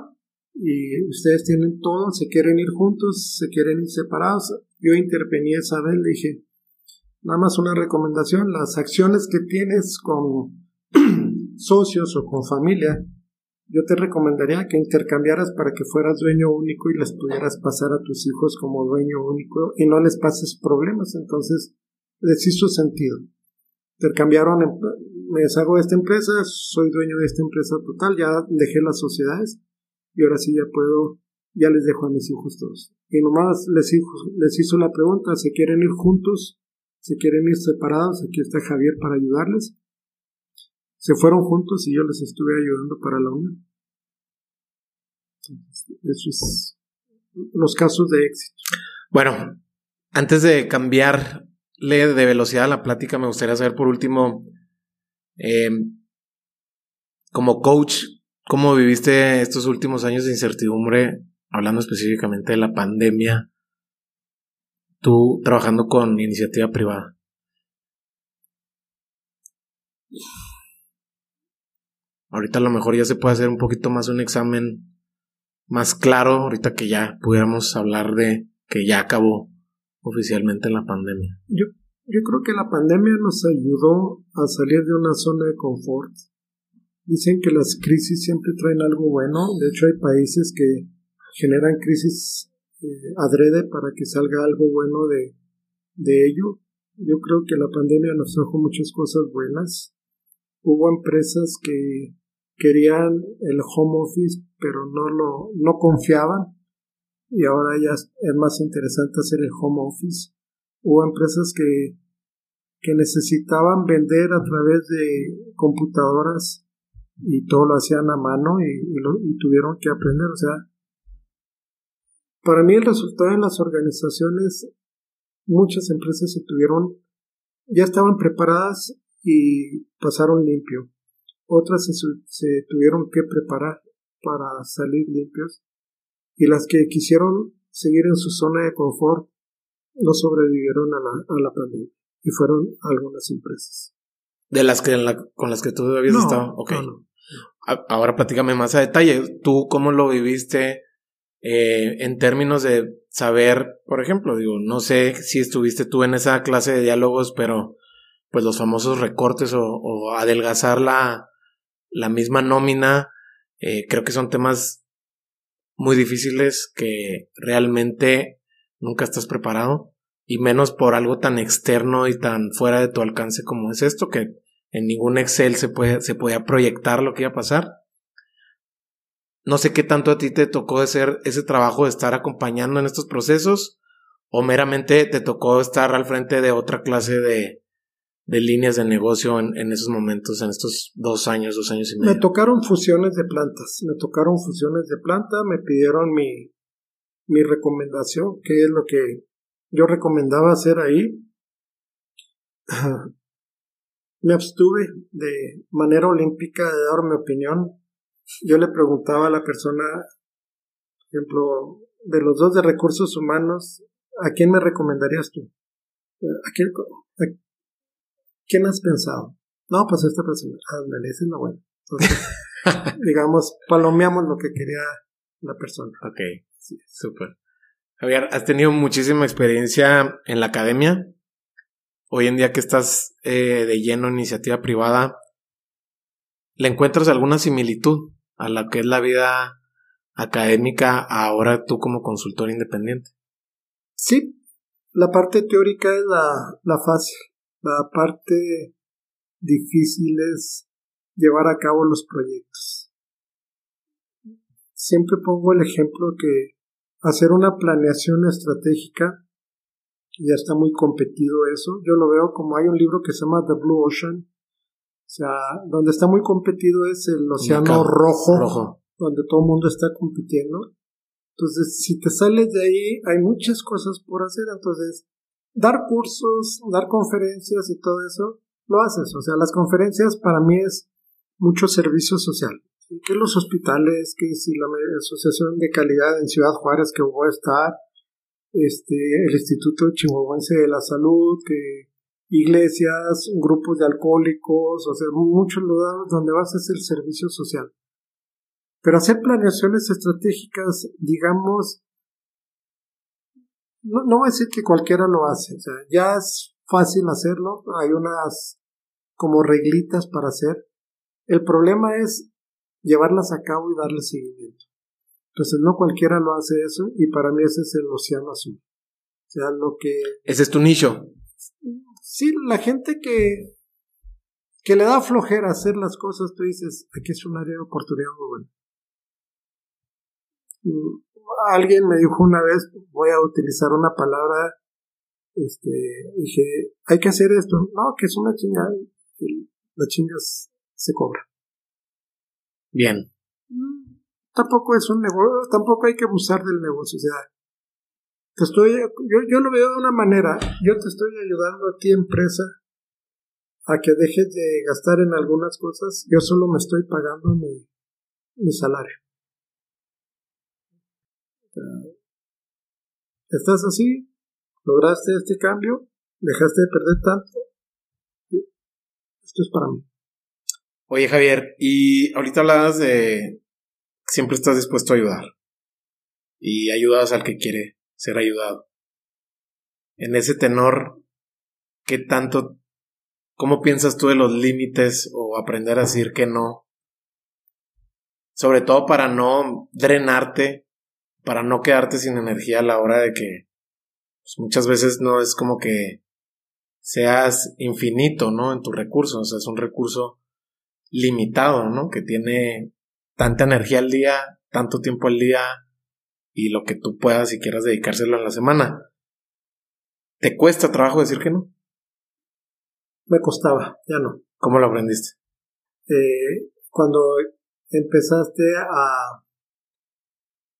y ustedes tienen todo, se quieren ir juntos, se quieren ir separados. Yo intervení esa vez, le dije, nada más una recomendación, las acciones que tienes con socios o con familia, yo te recomendaría que intercambiaras para que fueras dueño único y les pudieras pasar a tus hijos como dueño único y no les pases problemas. Entonces, les hizo sentido. Intercambiaron, me deshago de esta empresa, soy dueño de esta empresa total, ya dejé las sociedades y ahora sí ya puedo, ya les dejo a mis hijos todos. Y nomás les hizo, les hizo la pregunta, ¿se quieren ir juntos? ¿Se quieren ir separados? Aquí está Javier para ayudarles se fueron juntos y yo les estuve ayudando para la unión. Eso es los casos de éxito. Bueno, antes de cambiarle de velocidad a la plática, me gustaría saber por último, eh, como coach, ¿cómo viviste estos últimos años de incertidumbre, hablando específicamente de la pandemia, tú trabajando con iniciativa privada? Ahorita a lo mejor ya se puede hacer un poquito más un examen más claro, ahorita que ya pudiéramos hablar de que ya acabó oficialmente la pandemia. Yo, yo creo que la pandemia nos ayudó a salir de una zona de confort. Dicen que las crisis siempre traen algo bueno. De hecho, hay países que generan crisis eh, adrede para que salga algo bueno de, de ello. Yo creo que la pandemia nos trajo muchas cosas buenas. Hubo empresas que querían el home office, pero no lo no confiaban y ahora ya es más interesante hacer el home office. Hubo empresas que, que necesitaban vender a través de computadoras y todo lo hacían a mano y, y tuvieron que aprender. O sea, para mí el resultado en las organizaciones, muchas empresas se tuvieron, ya estaban preparadas y pasaron limpio. Otras se, se tuvieron que preparar para salir limpios y las que quisieron seguir en su zona de confort no sobrevivieron a la, a la pandemia y fueron algunas empresas. De las que con las que tú habías estado. Ok. Ahora platícame más a detalle. ¿Tú cómo lo viviste eh, en términos de saber, por ejemplo, digo, no sé si estuviste tú en esa clase de diálogos, pero pues los famosos recortes o, adelgazar la, la misma nómina, eh, creo que son temas muy difíciles que realmente nunca estás preparado y menos por algo tan externo y tan fuera de tu alcance como es esto que en ningún Excel se puede se podía proyectar lo que iba a pasar. No sé qué tanto a ti te tocó hacer ese trabajo de estar acompañando en estos procesos o meramente te tocó estar al frente de otra clase de, de líneas de negocio en, en, esos momentos, en estos dos años, dos años y medio? Me tocaron fusiones de plantas, me tocaron fusiones de planta, me pidieron mi, mi recomendación, que es lo que yo recomendaba hacer ahí. me abstuve de manera olímpica de dar mi opinión. Yo le preguntaba a la persona, por ejemplo, de los dos de recursos humanos, ¿a quién me recomendarías tú? ¿A quién, a, ¿quién has pensado? No, pues esta persona. Ándale, esa es la buena. Entonces, digamos, palomeamos lo que quería la persona. Ok, sí, súper. Javier, has tenido muchísima experiencia en la academia. Hoy en día que estás eh, de lleno en iniciativa privada, ¿le encuentras alguna similitud a la que es la vida académica ahora tú como consultor independiente? Sí, la parte teórica es la, la fácil. La parte difícil es llevar a cabo los proyectos. Siempre pongo el ejemplo que hacer una planeación estratégica ya está muy competido eso. Yo lo veo como hay un libro que se llama The Blue Ocean, o sea, donde está muy competido es el océano rojo, rojo, donde todo el mundo está compitiendo. Entonces, si te sales de ahí, hay muchas cosas por hacer. Entonces, dar cursos, dar conferencias y todo eso, lo haces. O sea, las conferencias para mí es mucho servicio social. Que los hospitales, que si la Asociación de Calidad en Ciudad Juárez que voy a estar, este, el Instituto Chihuahuense de la Salud, que iglesias, grupos de alcohólicos, o sea, muchos lugares donde vas a hacer servicio social. Pero hacer planeaciones estratégicas, digamos, no, no voy a decir que cualquiera lo hace, o sea, ya es fácil hacerlo, hay unas como reglitas para hacer. El problema es llevarlas a cabo y darle seguimiento. Entonces no cualquiera lo hace eso y para mí ese es el océano azul. O sea, lo que... Ese es tu nicho. Sí, la gente que, que le da flojera hacer las cosas, tú dices, aquí es un área de oportunidad muy buena. Alguien me dijo una vez, voy a utilizar una palabra, este, dije, hay que hacer esto. No, que es una chingada, la chinga se cobra. Bien. Mm, tampoco es un negocio, tampoco hay que abusar del negocio, o sea, te estoy, yo, yo lo veo de una manera, yo te estoy ayudando a ti empresa a que dejes de gastar en algunas cosas, yo solo me estoy pagando mi, mi salario. estás así, lograste este cambio, dejaste de perder tanto. Esto es para mí. Oye Javier, y ahorita hablabas de siempre estás dispuesto a ayudar. Y ayudas al que quiere ser ayudado. En ese tenor, ¿qué tanto, cómo piensas tú de los límites o aprender a decir que no? Sobre todo para no drenarte para no quedarte sin energía a la hora de que pues, muchas veces no es como que seas infinito, ¿no? En tus recursos, o sea, es un recurso limitado, ¿no? Que tiene tanta energía al día, tanto tiempo al día y lo que tú puedas y quieras dedicárselo a la semana. ¿Te cuesta trabajo decir que no? Me costaba, ya no. ¿Cómo lo aprendiste? Eh, cuando empezaste a,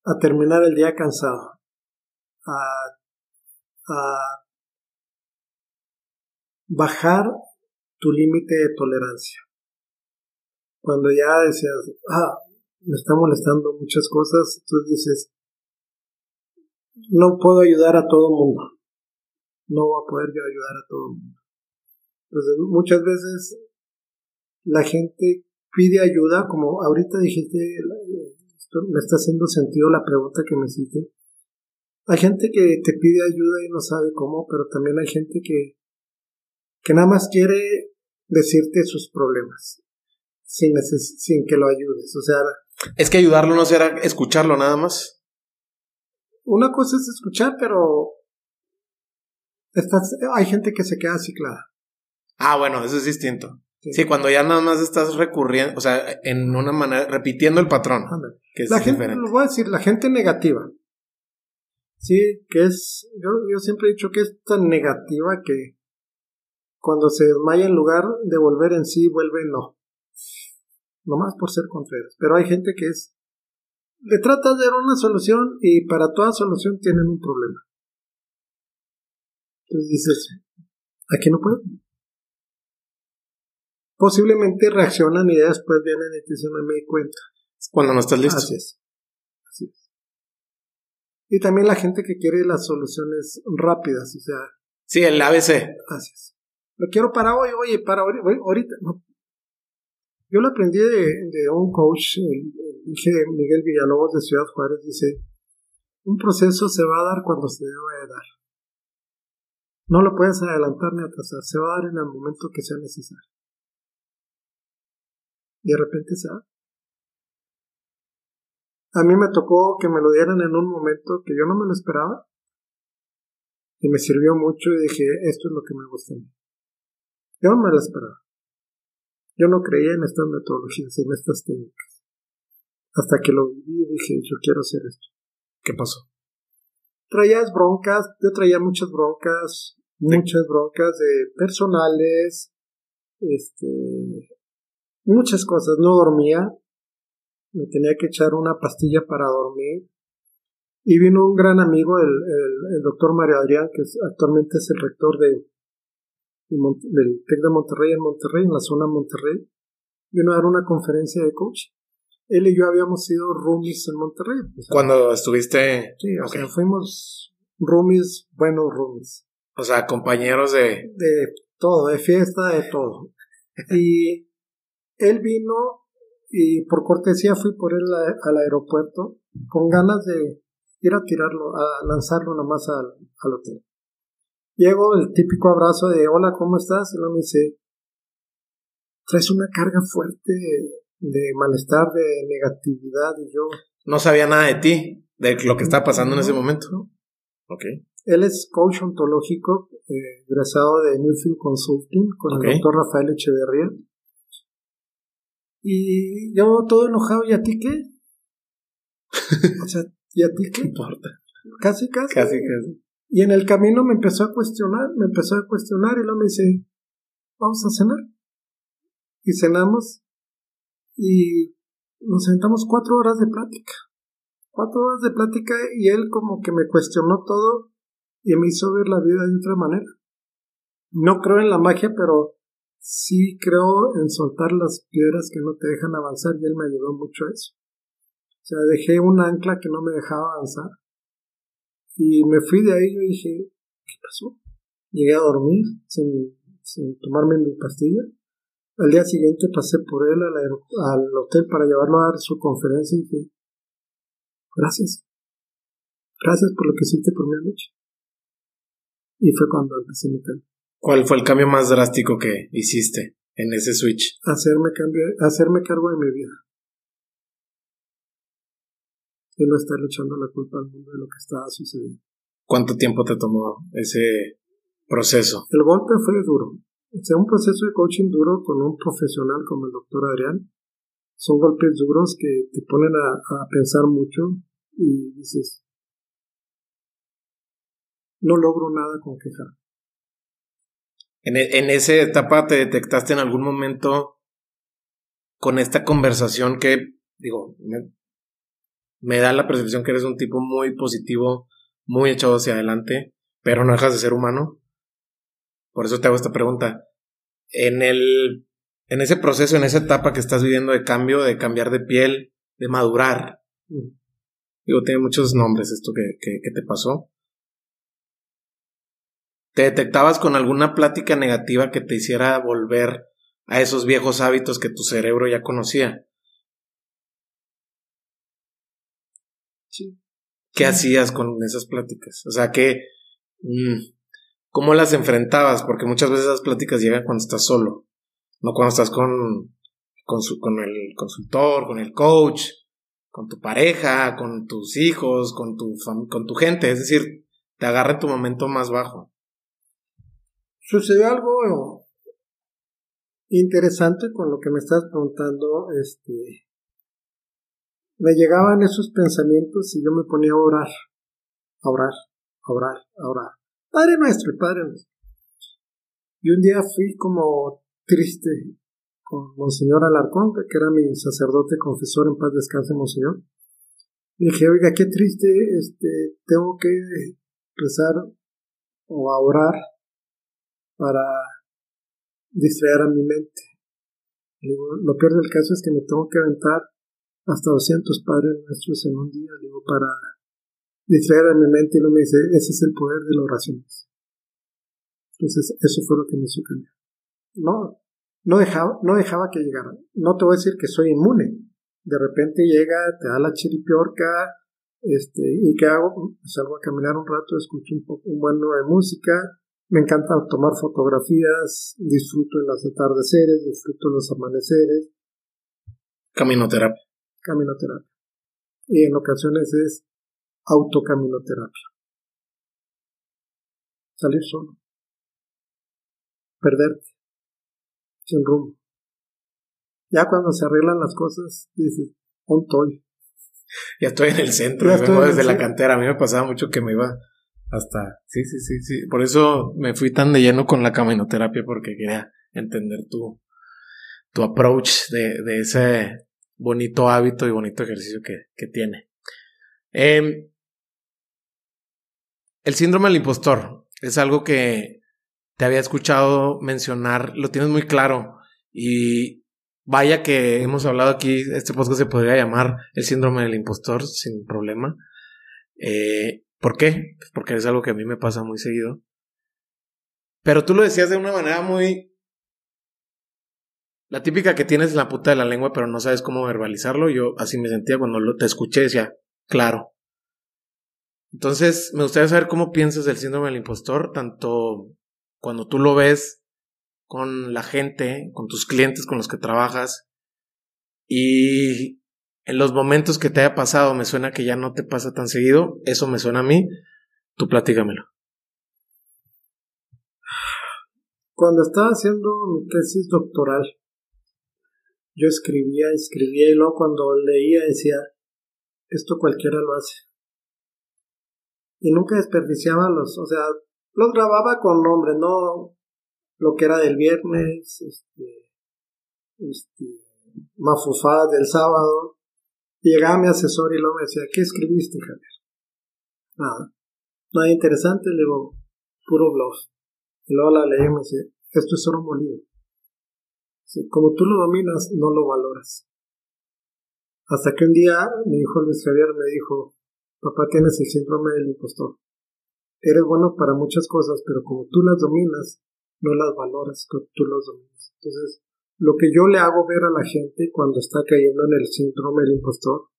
a terminar el día cansado, a, a bajar tu límite de tolerancia. Cuando ya decías, ah, me está molestando muchas cosas, entonces dices, no puedo ayudar a todo mundo. No voy a poder yo ayudar a todo mundo. Entonces, muchas veces la gente pide ayuda, como ahorita dijiste, me está haciendo sentido la pregunta que me hiciste. Hay gente que te pide ayuda y no sabe cómo, pero también hay gente que, que nada más quiere decirte sus problemas sin, sin que lo ayudes. O sea, es que ayudarlo no será escucharlo nada más. Una cosa es escuchar, pero estás, hay gente que se queda ciclada. Ah, bueno, eso es distinto. Sí. cuando ya nada más estás recurriendo, o sea, en una manera, repitiendo el patrón. Que es la gente, lo voy a decir, la gente negativa. Sí, que es, yo, yo siempre he dicho que es tan negativa que cuando se desmaya en lugar de volver en sí, vuelve no. Nomás por ser contreras. Pero hay gente que es, le trata de dar una solución y para toda solución tienen un problema. Entonces dices, aquí no puedo posiblemente reaccionan y después vienen y te dicen, no me di cuenta. Cuando no estás listo. Así es. Así es. Y también la gente que quiere las soluciones rápidas, o sea. Sí, el ABC. Así es. Lo quiero para hoy, oye, para ahorita. No. Yo lo aprendí de, un coach, el, dije Miguel Villalobos de Ciudad Juárez, dice, un proceso se va a dar cuando se debe dar. No lo puedes adelantar ni atrasar, se va a dar en el momento que sea necesario y de repente se da. A mí me tocó que me lo dieran en un momento que yo no me lo esperaba y me sirvió mucho y dije, esto es lo que me gusta a mí. Yo no me lo esperaba. Yo no creía en estas metodologías, en estas técnicas. Hasta que lo viví y dije, yo quiero hacer esto. ¿Qué pasó? Traías broncas, yo traía muchas broncas, muchas broncas de personales, este, muchas cosas. No dormía, me tenía que echar una pastilla para dormir. Y vino un gran amigo, el, el, doctor Mario Adrián, que actualmente es el rector de, del TEC de Monterrey en Monterrey, en la zona Monterrey. Vino a dar una conferencia de coach. Él y yo habíamos sido roomies en Monterrey. Cuando estuviste... Sí, o sea, fuimos roomies, buenos roomies. O sea, compañeros de... De todo, de fiesta, de todo. Y él vino y por cortesía fui por él al aeropuerto con ganas de ir a tirarlo, a lanzarlo nomás al, al hotel. Llego el típico abrazo de hola, ¿cómo estás? Y luego me dice, traes una carga fuerte de malestar, de negatividad y yo... No sabía nada de ti, de lo que está pasando en ese momento. Ok. Él es coach ontológico, eh, egresado de Newfield Consulting con el doctor Rafael Echeverría. Y yo todo enojado, ¿y a ti qué? o sea, ¿y a ti qué? importa? Casi, casi. Casi, casi. Y en el camino me empezó a cuestionar, me empezó a cuestionar y luego me dice, vamos a cenar. Y cenamos y nos sentamos cuatro horas de plática. Cuatro horas de plática y él como que me cuestionó todo y me hizo ver la vida de otra manera. No creo en la magia, pero sí creo en soltar las piedras que no te dejan avanzar y él me ayudó mucho a eso. O sea, dejé un ancla que no me dejaba avanzar y me fui de ahí y dije, ¿qué pasó? Llegué a dormir sin, sin tomarme mi pastilla. Al día siguiente pasé por él al, al hotel para llevarlo a dar su conferencia y dije, gracias. Gracias por lo que hiciste por mi noche. Y fue cuando empecé mi cambio. ¿Cuál fue el cambio más drástico que hiciste en ese switch? Hacerme, cambio, hacerme cargo de mi vida. Y no estar echando la culpa al mundo de lo que estaba sucediendo. ¿Cuánto tiempo te tomó ese proceso? El golpe fue duro. sea un proceso de coaching duro con un profesional como el doctor Adrián. Son golpes duros que te ponen a, pensar mucho y dices, no logro nada con quejar. En, e, en esa etapa te detectaste en algún momento con esta conversación que, digo, me, me da la percepción que eres un tipo muy positivo, muy echado hacia adelante, pero no dejas de ser humano. Por eso te hago esta pregunta. En el, en ese proceso, en esa etapa que estás viviendo de cambio, de cambiar de piel, de madurar, digo, tiene muchos nombres esto que, que, te pasó. ¿Te detectabas con alguna plática negativa que te hiciera volver a esos viejos hábitos que tu cerebro ya conocía? Sí. ¿Qué hacías con esas pláticas? O sea, que mm, ¿Cómo las enfrentabas? Porque muchas veces esas pláticas llegan cuando estás solo, no cuando estás con, con, su, con el consultor, con el coach, con tu pareja, con tus hijos, con tu, con tu gente. Es decir, te agarra tu momento más bajo. Sucedió algo interesante con lo que me estás preguntando. Este, me llegaban esos pensamientos y yo me ponía a orar, a orar, a orar, a orar. Padre nuestro, Padre. Y un día fui como triste con Monseñor Alarcón, que era mi sacerdote confesor en paz descanse, Monseñor. Y dije, oiga, qué triste, este, tengo que rezar o a orar para distraer a mi mente. Lo peor del caso es que me tengo que aventar hasta 200 padres nuestros en un día, digo, para distraer a mi mente y luego me dice, ese es el poder de la oración. Entonces, eso fue lo que me hizo cambiar. No, no dejaba, no dejaba que llegara. No te voy a decir que soy inmune. De repente llega, te da la chiripiorca, este, ¿y qué hago? Salgo a caminar un rato, escucho un, poco, un buen de música, me encanta tomar fotografías, disfruto de los atardeceres, disfruto de los amaneceres. Caminoterapia. Caminoterapia. Y en ocasiones es autocaminoterapia. Salir solo. Perderte. Sin rumbo. Ya cuando se arreglan las cosas, dices, un estoy? Ya estoy en el centro, vengo desde la cantera. A mí me pasaba mucho que me iba hasta. Sí, sí, sí, sí. Por eso me fui tan de lleno con la caminoterapia, porque quería entender tu, tu approach de, de ese bonito hábito y bonito ejercicio que, que tiene. Eh, el síndrome del impostor es algo que te había escuchado mencionar, lo tienes muy claro y vaya que hemos hablado aquí, este podcast se podría llamar el síndrome del impostor sin problema. Eh, ¿Por qué? Pues porque es algo que a mí me pasa muy seguido. Pero tú lo decías de una manera muy... La típica que tienes en la puta de la lengua pero no sabes cómo verbalizarlo. Yo así me sentía cuando te escuché, decía, claro, entonces, me gustaría saber cómo piensas del síndrome del impostor, tanto cuando tú lo ves con la gente, con tus clientes con los que trabajas, y en los momentos que te haya pasado, me suena que ya no te pasa tan seguido, eso me suena a mí, tú platícamelo. Cuando estaba haciendo mi tesis doctoral, yo escribía, escribía y luego cuando leía decía, esto cualquiera lo hace y nunca desperdiciaba los, o sea, los grababa con nombre, no lo que era del viernes, este, este, mafufá del sábado. Llegaba mi asesor y luego me decía, ¿qué escribiste, Javier? Nada. Nada interesante, le digo, puro bluff. Y luego la leí y me dice, esto es oro molido. Como tú lo dominas, no lo valoras. Hasta que un día mi hijo Luis Javier me dijo, Papá, tienes el síndrome del impostor. Eres bueno para muchas cosas, pero como tú las dominas, no las valoras tú las dominas. Entonces, lo que yo le hago ver a la gente cuando está cayendo en el síndrome del impostor,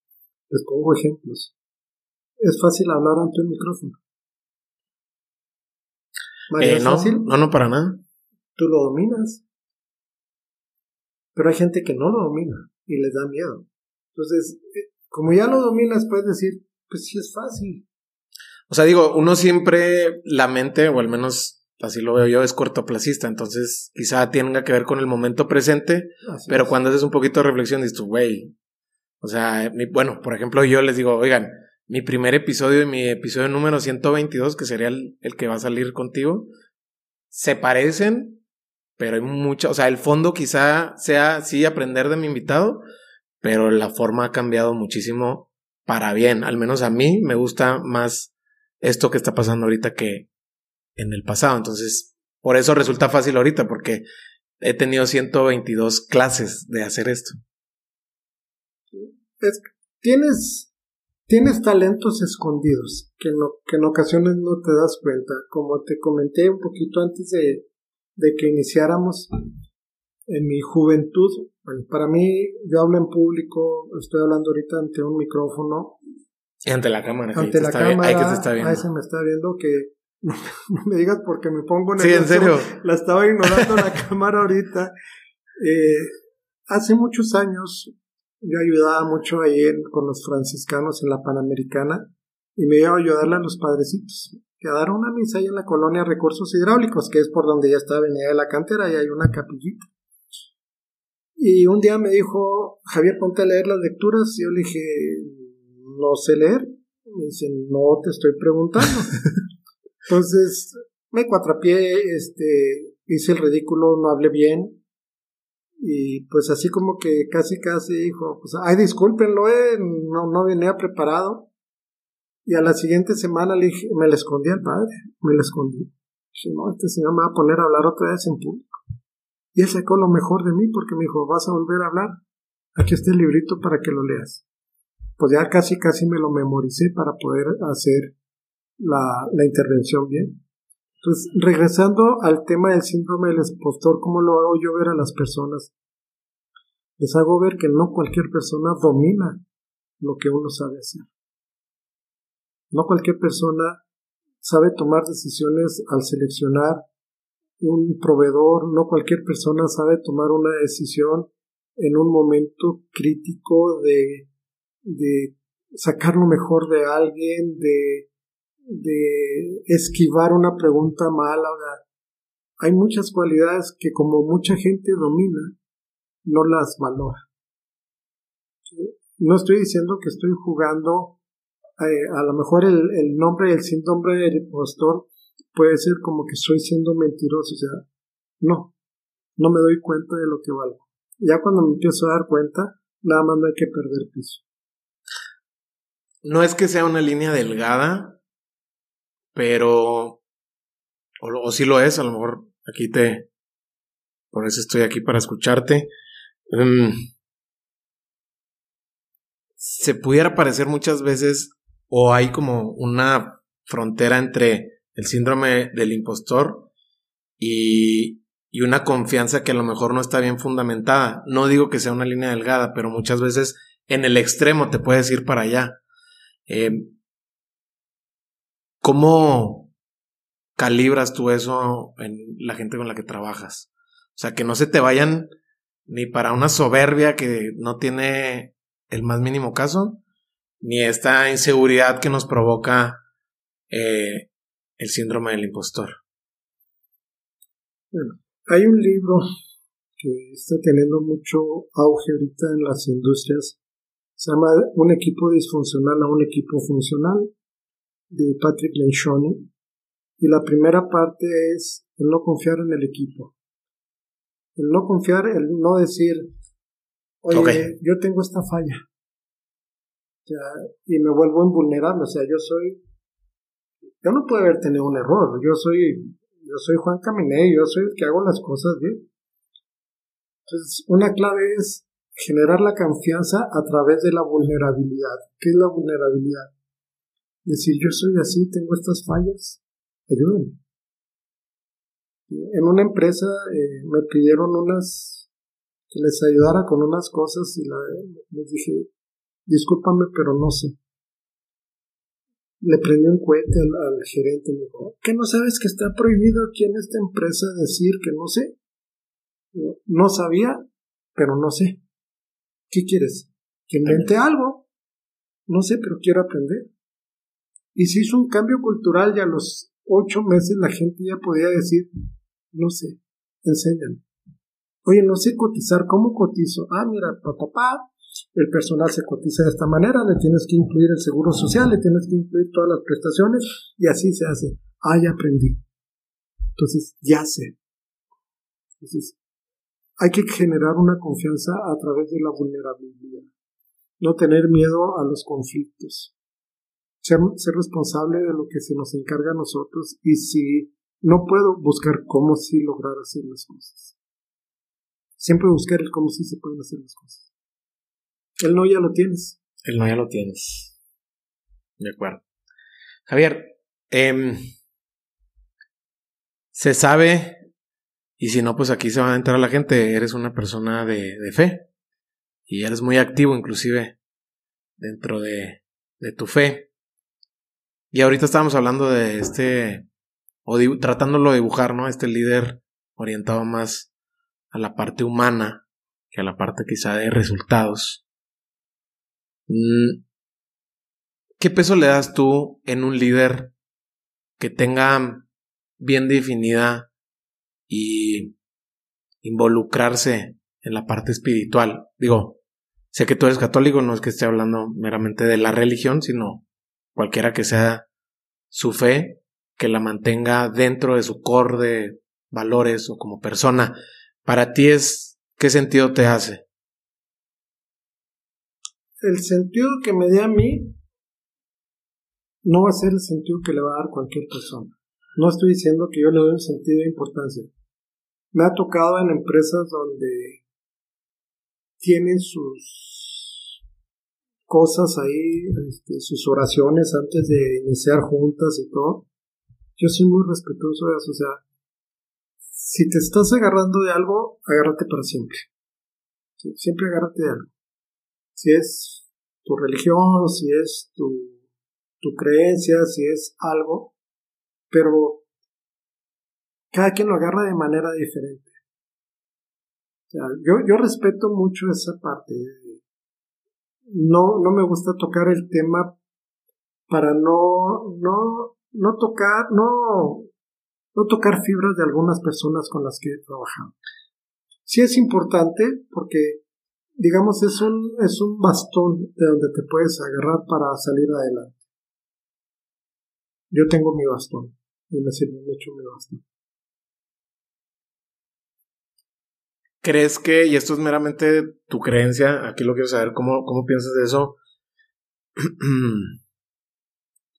les pongo ejemplos. Es fácil hablar ante un micrófono. Eh, no, no, no, para nada. Tú lo dominas. Pero hay gente que no lo domina y les da miedo. Entonces, eh, como ya lo dominas, puedes decir, pues sí es fácil. O sea, digo, uno siempre, la mente, o al menos así lo veo yo, es cortoplacista, entonces quizá tenga que ver con el momento presente, pero cuando haces un poquito de reflexión dices tú, güey, o sea, bueno, por ejemplo, yo les digo, oigan, mi primer episodio y mi episodio número 122, que sería el, el que va a salir contigo, se parecen, pero hay mucha, o sea, el fondo quizá sea, sí, aprender de mi invitado, pero la forma ha cambiado muchísimo para bien, al menos a mí me gusta más esto que está pasando ahorita que en el pasado, entonces, por eso resulta fácil ahorita, porque he tenido 122 clases de hacer esto. tienes, tienes talentos escondidos que, que en ocasiones no te das cuenta. Como te comenté un poquito antes de, de que iniciáramos, en mi juventud, para mí, yo hablo en público, estoy hablando ahorita ante un micrófono. Y ante la cámara. Ante la cámara. Ahí que te está viendo. Ahí se me está viendo que no, me digas porque me pongo nervioso. Sí, en serio. La estaba ignorando la cámara ahorita. Eh, hace muchos años yo ayudaba mucho ahí con los franciscanos en la Panamericana y me iba a ayudarle a los padrecitos que a dar una misa ahí en la colonia Recursos Hidráulicos, que es por donde ya está Avenida de la Cantera y hay una capillita. Y un día me dijo, Javier, ponte a leer las lecturas. Y yo le dije, no sé leer. Me dice, no te estoy preguntando. Entonces, me cuatrapié, este, hice el ridículo, no hablé bien. Y pues así como que casi casi dijo, pues, ay, discúlpenlo, eh, no, no venía preparado. Y a la siguiente semana le dije, me le escondí al padre, me le escondí. Dije, no, este señor me va a poner a hablar otra vez en público. Y él sacó lo mejor de mí porque me dijo, vas a volver a hablar. Aquí está el librito para que lo leas. Pues ya casi, casi me lo memoricé para poder hacer la, la intervención bien. Entonces, regresando al tema del síndrome del expostor, ¿cómo lo hago yo ver a las personas? Les hago ver que no cualquier persona domina lo que uno sabe hacer. No cualquier persona sabe tomar decisiones al seleccionar un proveedor, no cualquier persona sabe tomar una decisión en un momento crítico de, sacar lo mejor de alguien, de de esquivar una pregunta mala. Hay muchas cualidades que como mucha gente domina, no las valora. No estoy diciendo que estoy jugando, eh, a lo mejor el, el nombre, el síndrome del impostor puede ser como que estoy siendo mentiroso, o sea, no, no me doy cuenta de lo que valgo. Ya cuando me empiezo a dar cuenta, nada más no hay que perder piso. No es que sea una línea delgada, pero, o, si lo es, a lo mejor aquí te, por eso estoy aquí para escucharte. Em, se pudiera parecer muchas veces, o hay como una frontera entre el síndrome del impostor y, y una confianza que a lo mejor no está bien fundamentada. No digo que sea una línea delgada, pero muchas veces en el extremo te puedes ir para allá. Eh, ¿Cómo calibras tú eso en la gente con la que trabajas? O sea, que no se te vayan ni para una soberbia que no tiene el más mínimo caso, ni esta inseguridad que nos provoca eh, el síndrome del impostor. Bueno, hay un libro que está teniendo mucho auge ahorita en las industrias. Se llama Un equipo disfuncional a un equipo funcional de Patrick Lencioni. Y la primera parte es el no confiar en el equipo. El no confiar, el no decir, oye, yo tengo esta falla. Y me vuelvo invulnerable. O sea, yo soy. Yo no puedo haber tenido un error. Yo soy. Yo soy Juan Caminé, yo soy el que hago las cosas bien. Entonces, una clave es generar la confianza a través de la vulnerabilidad. ¿Qué es la vulnerabilidad? decir yo soy así, tengo estas fallas, ayúdame. En una empresa eh, me pidieron unas, que les ayudara con unas cosas y les dije, discúlpame, pero no sé. Le prendí un cohete al, gerente y me dijo, ¿qué no sabes que está prohibido aquí en esta empresa decir que no sé? No sabía, pero no sé. ¿Qué quieres? ¿Que invente algo? No sé, pero quiero aprender. Y se hizo un cambio cultural y a los ocho meses la gente ya podía decir, no sé, enséñame. Oye, no sé cotizar, ¿cómo cotizo? Ah, mira, papá, el personal se cotiza de esta manera, le tienes que incluir el seguro social, le tienes que incluir todas las prestaciones y así se hace. Ah, ya aprendí. Entonces, ya sé. Entonces, hay que generar una confianza a través de la vulnerabilidad. No tener miedo a los conflictos. Ser, responsable de lo que se nos encarga a nosotros y si no puedo buscar cómo sí lograr hacer las cosas. Siempre buscar el cómo sí se pueden hacer las cosas. El no ya lo tienes. El no ya lo tienes. De acuerdo. Javier, eh, se sabe, y si no, pues aquí se va a entrar la gente, eres una persona de, de fe. Y eres muy activo inclusive dentro de, de tu fe. Y ahorita estábamos hablando de este, o tratándolo de dibujar, ¿no? Este líder orientado más a la parte humana que a la parte quizá de resultados. Mm. ¿Qué peso le das tú en un líder que tenga bien definida y involucrarse en la parte espiritual? Digo, sé que tú eres católico, no es que esté hablando meramente de la religión, sino cualquiera que sea su fe, que la mantenga dentro de su core de valores o como persona. Para ti es, ¿qué sentido te hace? El sentido que me dé a mí no va a ser el sentido que le va a dar cualquier persona. No estoy diciendo que yo le doy un sentido de importancia. Me ha tocado en empresas donde tienen sus cosas ahí, este, sus oraciones antes de iniciar juntas y todo. Yo soy muy respetuoso de eso. O sea, si te estás agarrando de algo, agárrate para siempre. Siempre agárrate de algo si es tu religión, si es tu, tu creencia, si es algo, pero cada quien lo agarra de manera diferente. yo, yo respeto mucho esa parte. No, no me gusta tocar el tema para no, no, no tocar, no, no tocar fibras de algunas personas con las que he trabajado. Sí es importante porque digamos, es un, es un bastón de donde te puedes agarrar para salir adelante. Yo tengo mi bastón y me sirve mucho mi bastón. ¿Crees que, y esto es meramente tu creencia, aquí lo quiero saber, ¿cómo, cómo piensas de eso?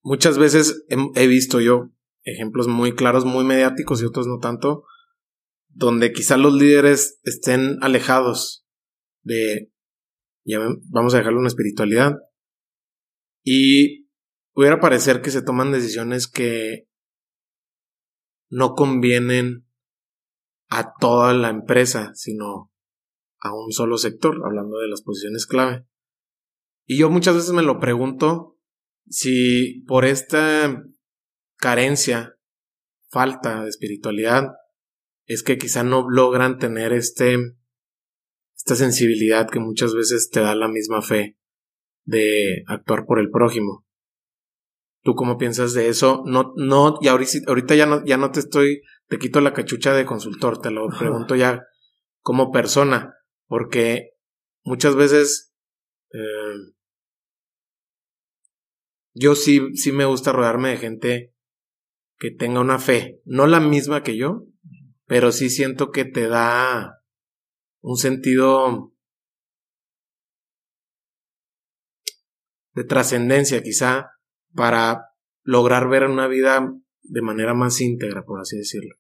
Muchas veces he, visto yo ejemplos muy claros, muy mediáticos y otros no tanto, donde quizá los líderes estén alejados de, ya vamos a dejarle una espiritualidad. Y pudiera parecer que se toman decisiones que no convienen a toda la empresa, sino a un solo sector, hablando de las posiciones clave. Y yo muchas veces me lo pregunto si por esta carencia, falta de espiritualidad, es que quizá no logran tener este esta sensibilidad que muchas veces te da la misma fe de actuar por el prójimo. ¿Tú cómo piensas de eso? No, no, y ahorita, ya no, ya no te estoy, te quito la cachucha de consultor, te lo pregunto ya como persona, porque muchas veces eh, yo sí, sí me gusta rodearme de gente que tenga una fe, no la misma que yo, pero sí siento que te da un sentido de trascendencia quizá para lograr ver una vida de manera más íntegra, por así decirlo.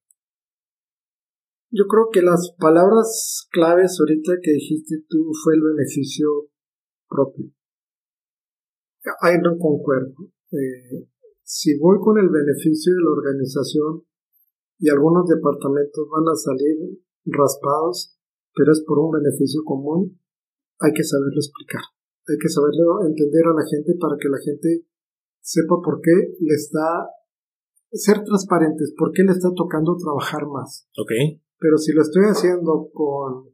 Yo creo que las palabras claves ahorita que dijiste tú fue el beneficio propio. Ahí no concuerdo. Eh, si voy con el beneficio de la organización y algunos departamentos van a salir raspados, pero es por un beneficio común, hay que saberlo explicar. Hay que saberlo entender a la gente para que la gente sepa por qué le está, ser transparentes, por qué le está tocando trabajar más. Ok. Pero si lo estoy haciendo con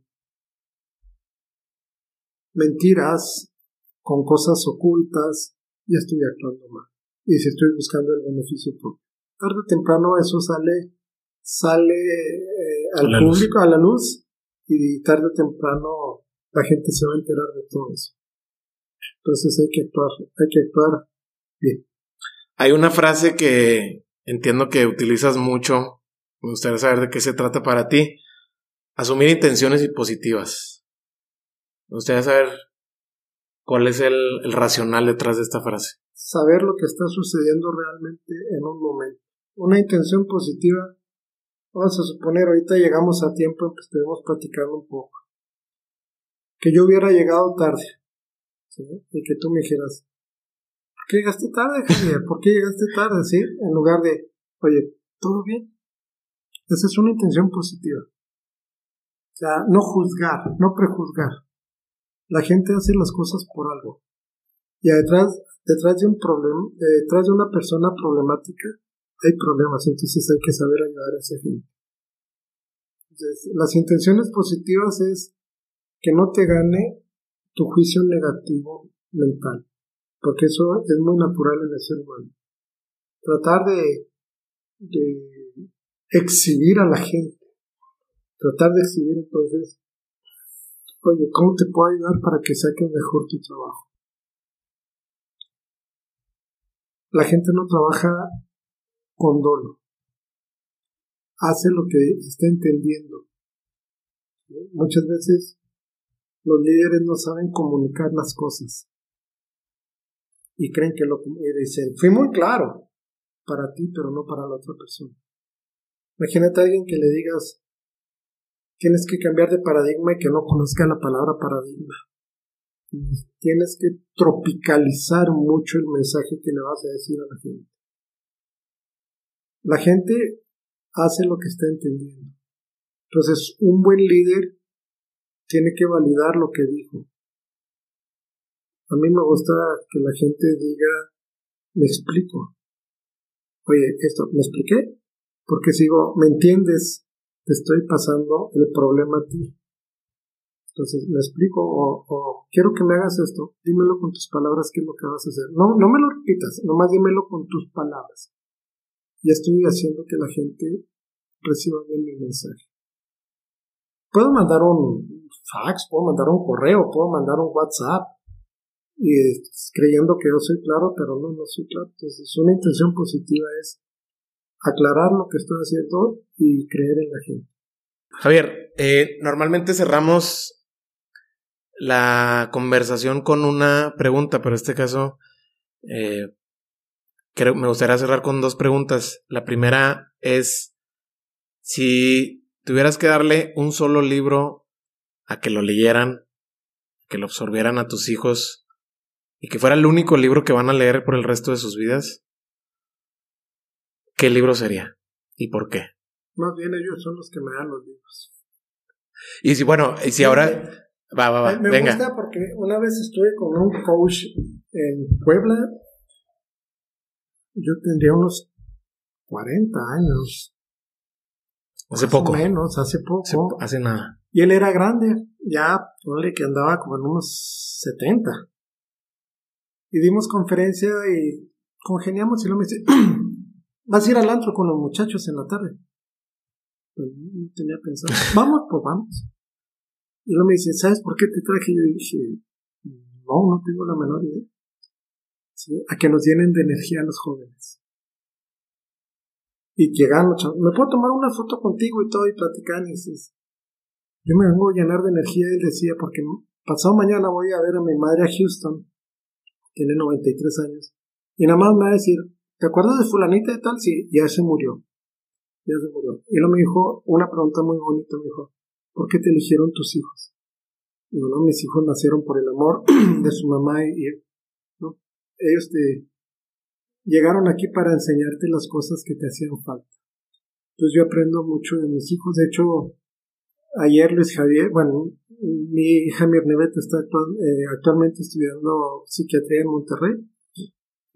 mentiras, con cosas ocultas, ya estoy actuando mal. Y si estoy buscando el beneficio propio. Tarde o temprano eso sale, sale eh, al público, a la luz, y tarde o temprano la gente se va a enterar de todo eso. Entonces hay que actuar, hay que actuar bien. Hay una frase que entiendo que utilizas mucho. Me gustaría saber de qué se trata para ti. Asumir intenciones positivas. Me gustaría saber cuál es el, el racional detrás de esta frase. Saber lo que está sucediendo realmente en un momento. Una intención positiva. Vamos a suponer, ahorita llegamos a tiempo, pues estuvimos platicando un poco. Que yo hubiera llegado tarde. Y que tú me dijeras, ¿por qué llegaste tarde, Javier? ¿Por qué llegaste tarde? ¿Sí? En lugar de, oye, ¿todo bien? Esa es una intención positiva. O sea, no juzgar, no prejuzgar. La gente hace las cosas por algo. Y detrás, detrás de un problema, detrás de una persona problemática, hay problemas, entonces hay que saber ayudar a esa gente. Entonces, las intenciones positivas es que no te gane tu juicio negativo mental, porque eso es muy natural en el ser humano. Tratar de, de exhibir a la gente, tratar de exhibir entonces, oye, ¿cómo te puedo ayudar para que saques mejor tu trabajo? La gente no trabaja con dolo, hace lo que está entendiendo. Muchas veces los líderes no saben comunicar las cosas. Y creen que lo y dicen, fui muy claro para ti, pero no para la otra persona. Imagínate a alguien que le digas, tienes que cambiar de paradigma y que no conozca la palabra paradigma. Tienes que tropicalizar mucho el mensaje que le vas a decir a la gente. La gente hace lo que está entendiendo. Entonces, un buen líder tiene que validar lo que dijo. A mí me gusta que la gente diga, me explico. Oye, esto, ¿me expliqué? Porque sigo, ¿me entiendes? Te estoy pasando el problema a ti. Entonces, ¿me explico? O, quiero que me hagas esto. Dímelo con tus palabras qué es lo que vas a hacer. No, no me lo repitas, nomás dímelo con tus palabras. Y estoy haciendo que la gente reciba bien mi mensaje. Puedo mandar un, fax, puedo mandar un correo, puedo mandar un WhatsApp, y creyendo que yo soy claro, pero no, no soy claro. Entonces, una intención positiva es aclarar lo que estoy haciendo y creer en la gente. Javier, eh, normalmente cerramos la conversación con una pregunta, pero en este caso eh, creo, me gustaría cerrar con dos preguntas. La primera es si tuvieras que darle un solo libro a que lo leyeran, que lo absorbieran a tus hijos y que fuera el único libro que van a leer por el resto de sus vidas, ¿qué libro sería? ¿Y por qué? Más bien ellos son los que me dan los libros. Y si, bueno, y si ahora... Va, va, va. Me venga. gusta porque una vez estuve con un coach en Puebla. Yo tendría unos 40 años. Hace poco. menos, hace poco. hace nada. Y él era grande, ya, ponle que andaba como en unos 70. Y dimos conferencia y congeniamos y luego me dice, vas a ir al antro con los muchachos en la tarde. Pues no tenía pensado. Vamos, pues vamos. Y luego me dice, ¿sabes por qué te traje? Y yo dije, no, no tengo la menor idea. A que nos llenen de energía los jóvenes. Y llegan los chavos, ¿me puedo tomar una foto contigo y todo y platicar? Y dices, yo me vengo a llenar de energía, él decía, porque pasado mañana voy a ver a mi madre a Houston, tiene 93 años, y nada más me va a decir, ¿te acuerdas de fulanita de tal? Sí, ya se murió. Ya se murió. Y él me dijo una pregunta muy bonita, me dijo, ¿por qué te eligieron tus hijos? Y bueno, mis hijos nacieron por el amor de su mamá y, ellos te llegaron aquí para enseñarte las cosas que te hacían falta. Entonces yo aprendo mucho de mis hijos. De hecho, Ayer Luis Javier, bueno, mi hija Mirnevet está eh, actualmente estudiando psiquiatría en Monterrey.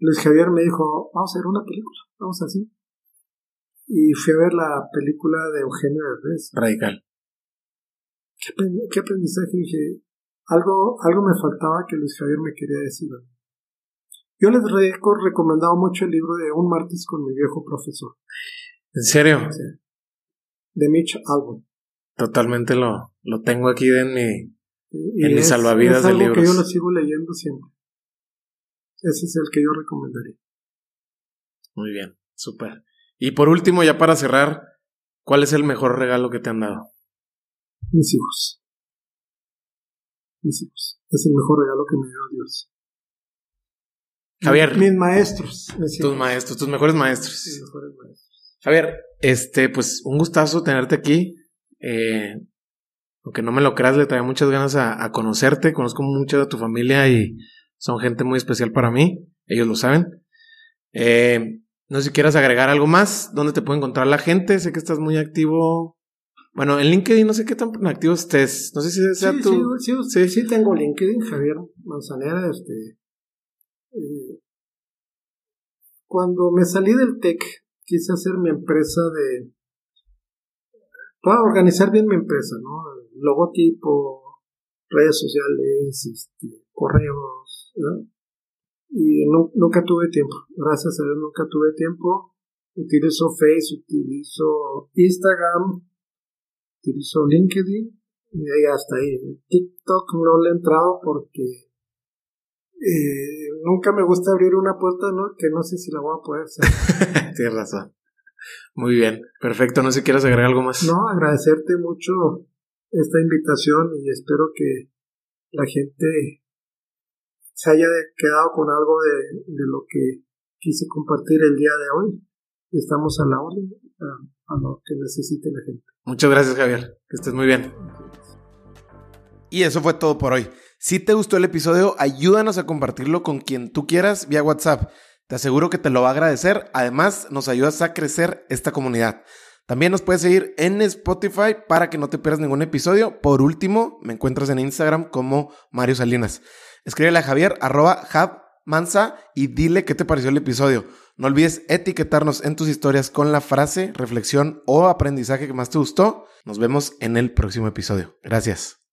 Luis Javier me dijo, vamos a ver una película, vamos así. Y fui a ver la película de Eugenio Derbez. Radical. ¿Qué, qué aprendizaje? Dije, algo, algo me faltaba que Luis Javier me quería decir. Yo les recomendado mucho el libro de Un martes con mi viejo profesor. ¿En serio? De Mitch Albom. Totalmente lo, lo tengo aquí en mi, en mi salvavidas es de algo libros. que yo lo sigo leyendo siempre. Ese es el que yo recomendaría. Muy bien, súper. Y por último, ya para cerrar, ¿cuál es el mejor regalo que te han dado? Mis hijos. Mis hijos. Es el mejor regalo que me dio Dios. Javier. Mis maestros. Tus maestros, tus mejores maestros. Mis mejores maestros. Javier, este, pues un gustazo tenerte aquí. Eh, aunque no me lo creas, le traía muchas ganas a, a conocerte. Conozco mucho de tu familia y son gente muy especial para mí. Ellos lo saben. Eh, no sé si quieras agregar algo más. ¿Dónde te puede encontrar la gente? Sé que estás muy activo. Bueno, en LinkedIn no sé qué tan activo estés. No sé si sea Sí, tu. sí, sí, sí, tengo LinkedIn, Javier Manzanera. Este, cuando me salí del TEC, quise hacer mi empresa de. Para organizar bien mi empresa, ¿no? Logotipo, redes sociales, este, correos. Y no- nunca tuve tiempo. Gracias a Dios nunca tuve tiempo. Utilizo Facebook, utilizo Instagram, utilizo LinkedIn y ahí hasta ahí. TikTok no le he entrado porque eh, nunca me gusta abrir una puerta ¿no? que no sé si la voy a poder hacer. Tienes razón. Muy bien, perfecto. No sé si quieres agregar algo más. No, agradecerte mucho esta invitación y espero que la gente se haya quedado con algo de, de lo que quise compartir el día de hoy. Estamos a la orden, a, a lo que necesite la gente. Muchas gracias, Javier. Que estés muy bien. Y eso fue todo por hoy. Si te gustó el episodio, ayúdanos a compartirlo con quien tú quieras vía WhatsApp. Te aseguro que te lo va a agradecer. Además, nos ayudas a crecer esta comunidad. También nos puedes seguir en Spotify para que no te pierdas ningún episodio. Por último, me encuentras en Instagram como Mario Salinas. Escríbele a Javier, arroba Mansa y dile qué te pareció el episodio. No olvides etiquetarnos en tus historias con la frase, reflexión o aprendizaje que más te gustó. Nos vemos en el próximo episodio. Gracias.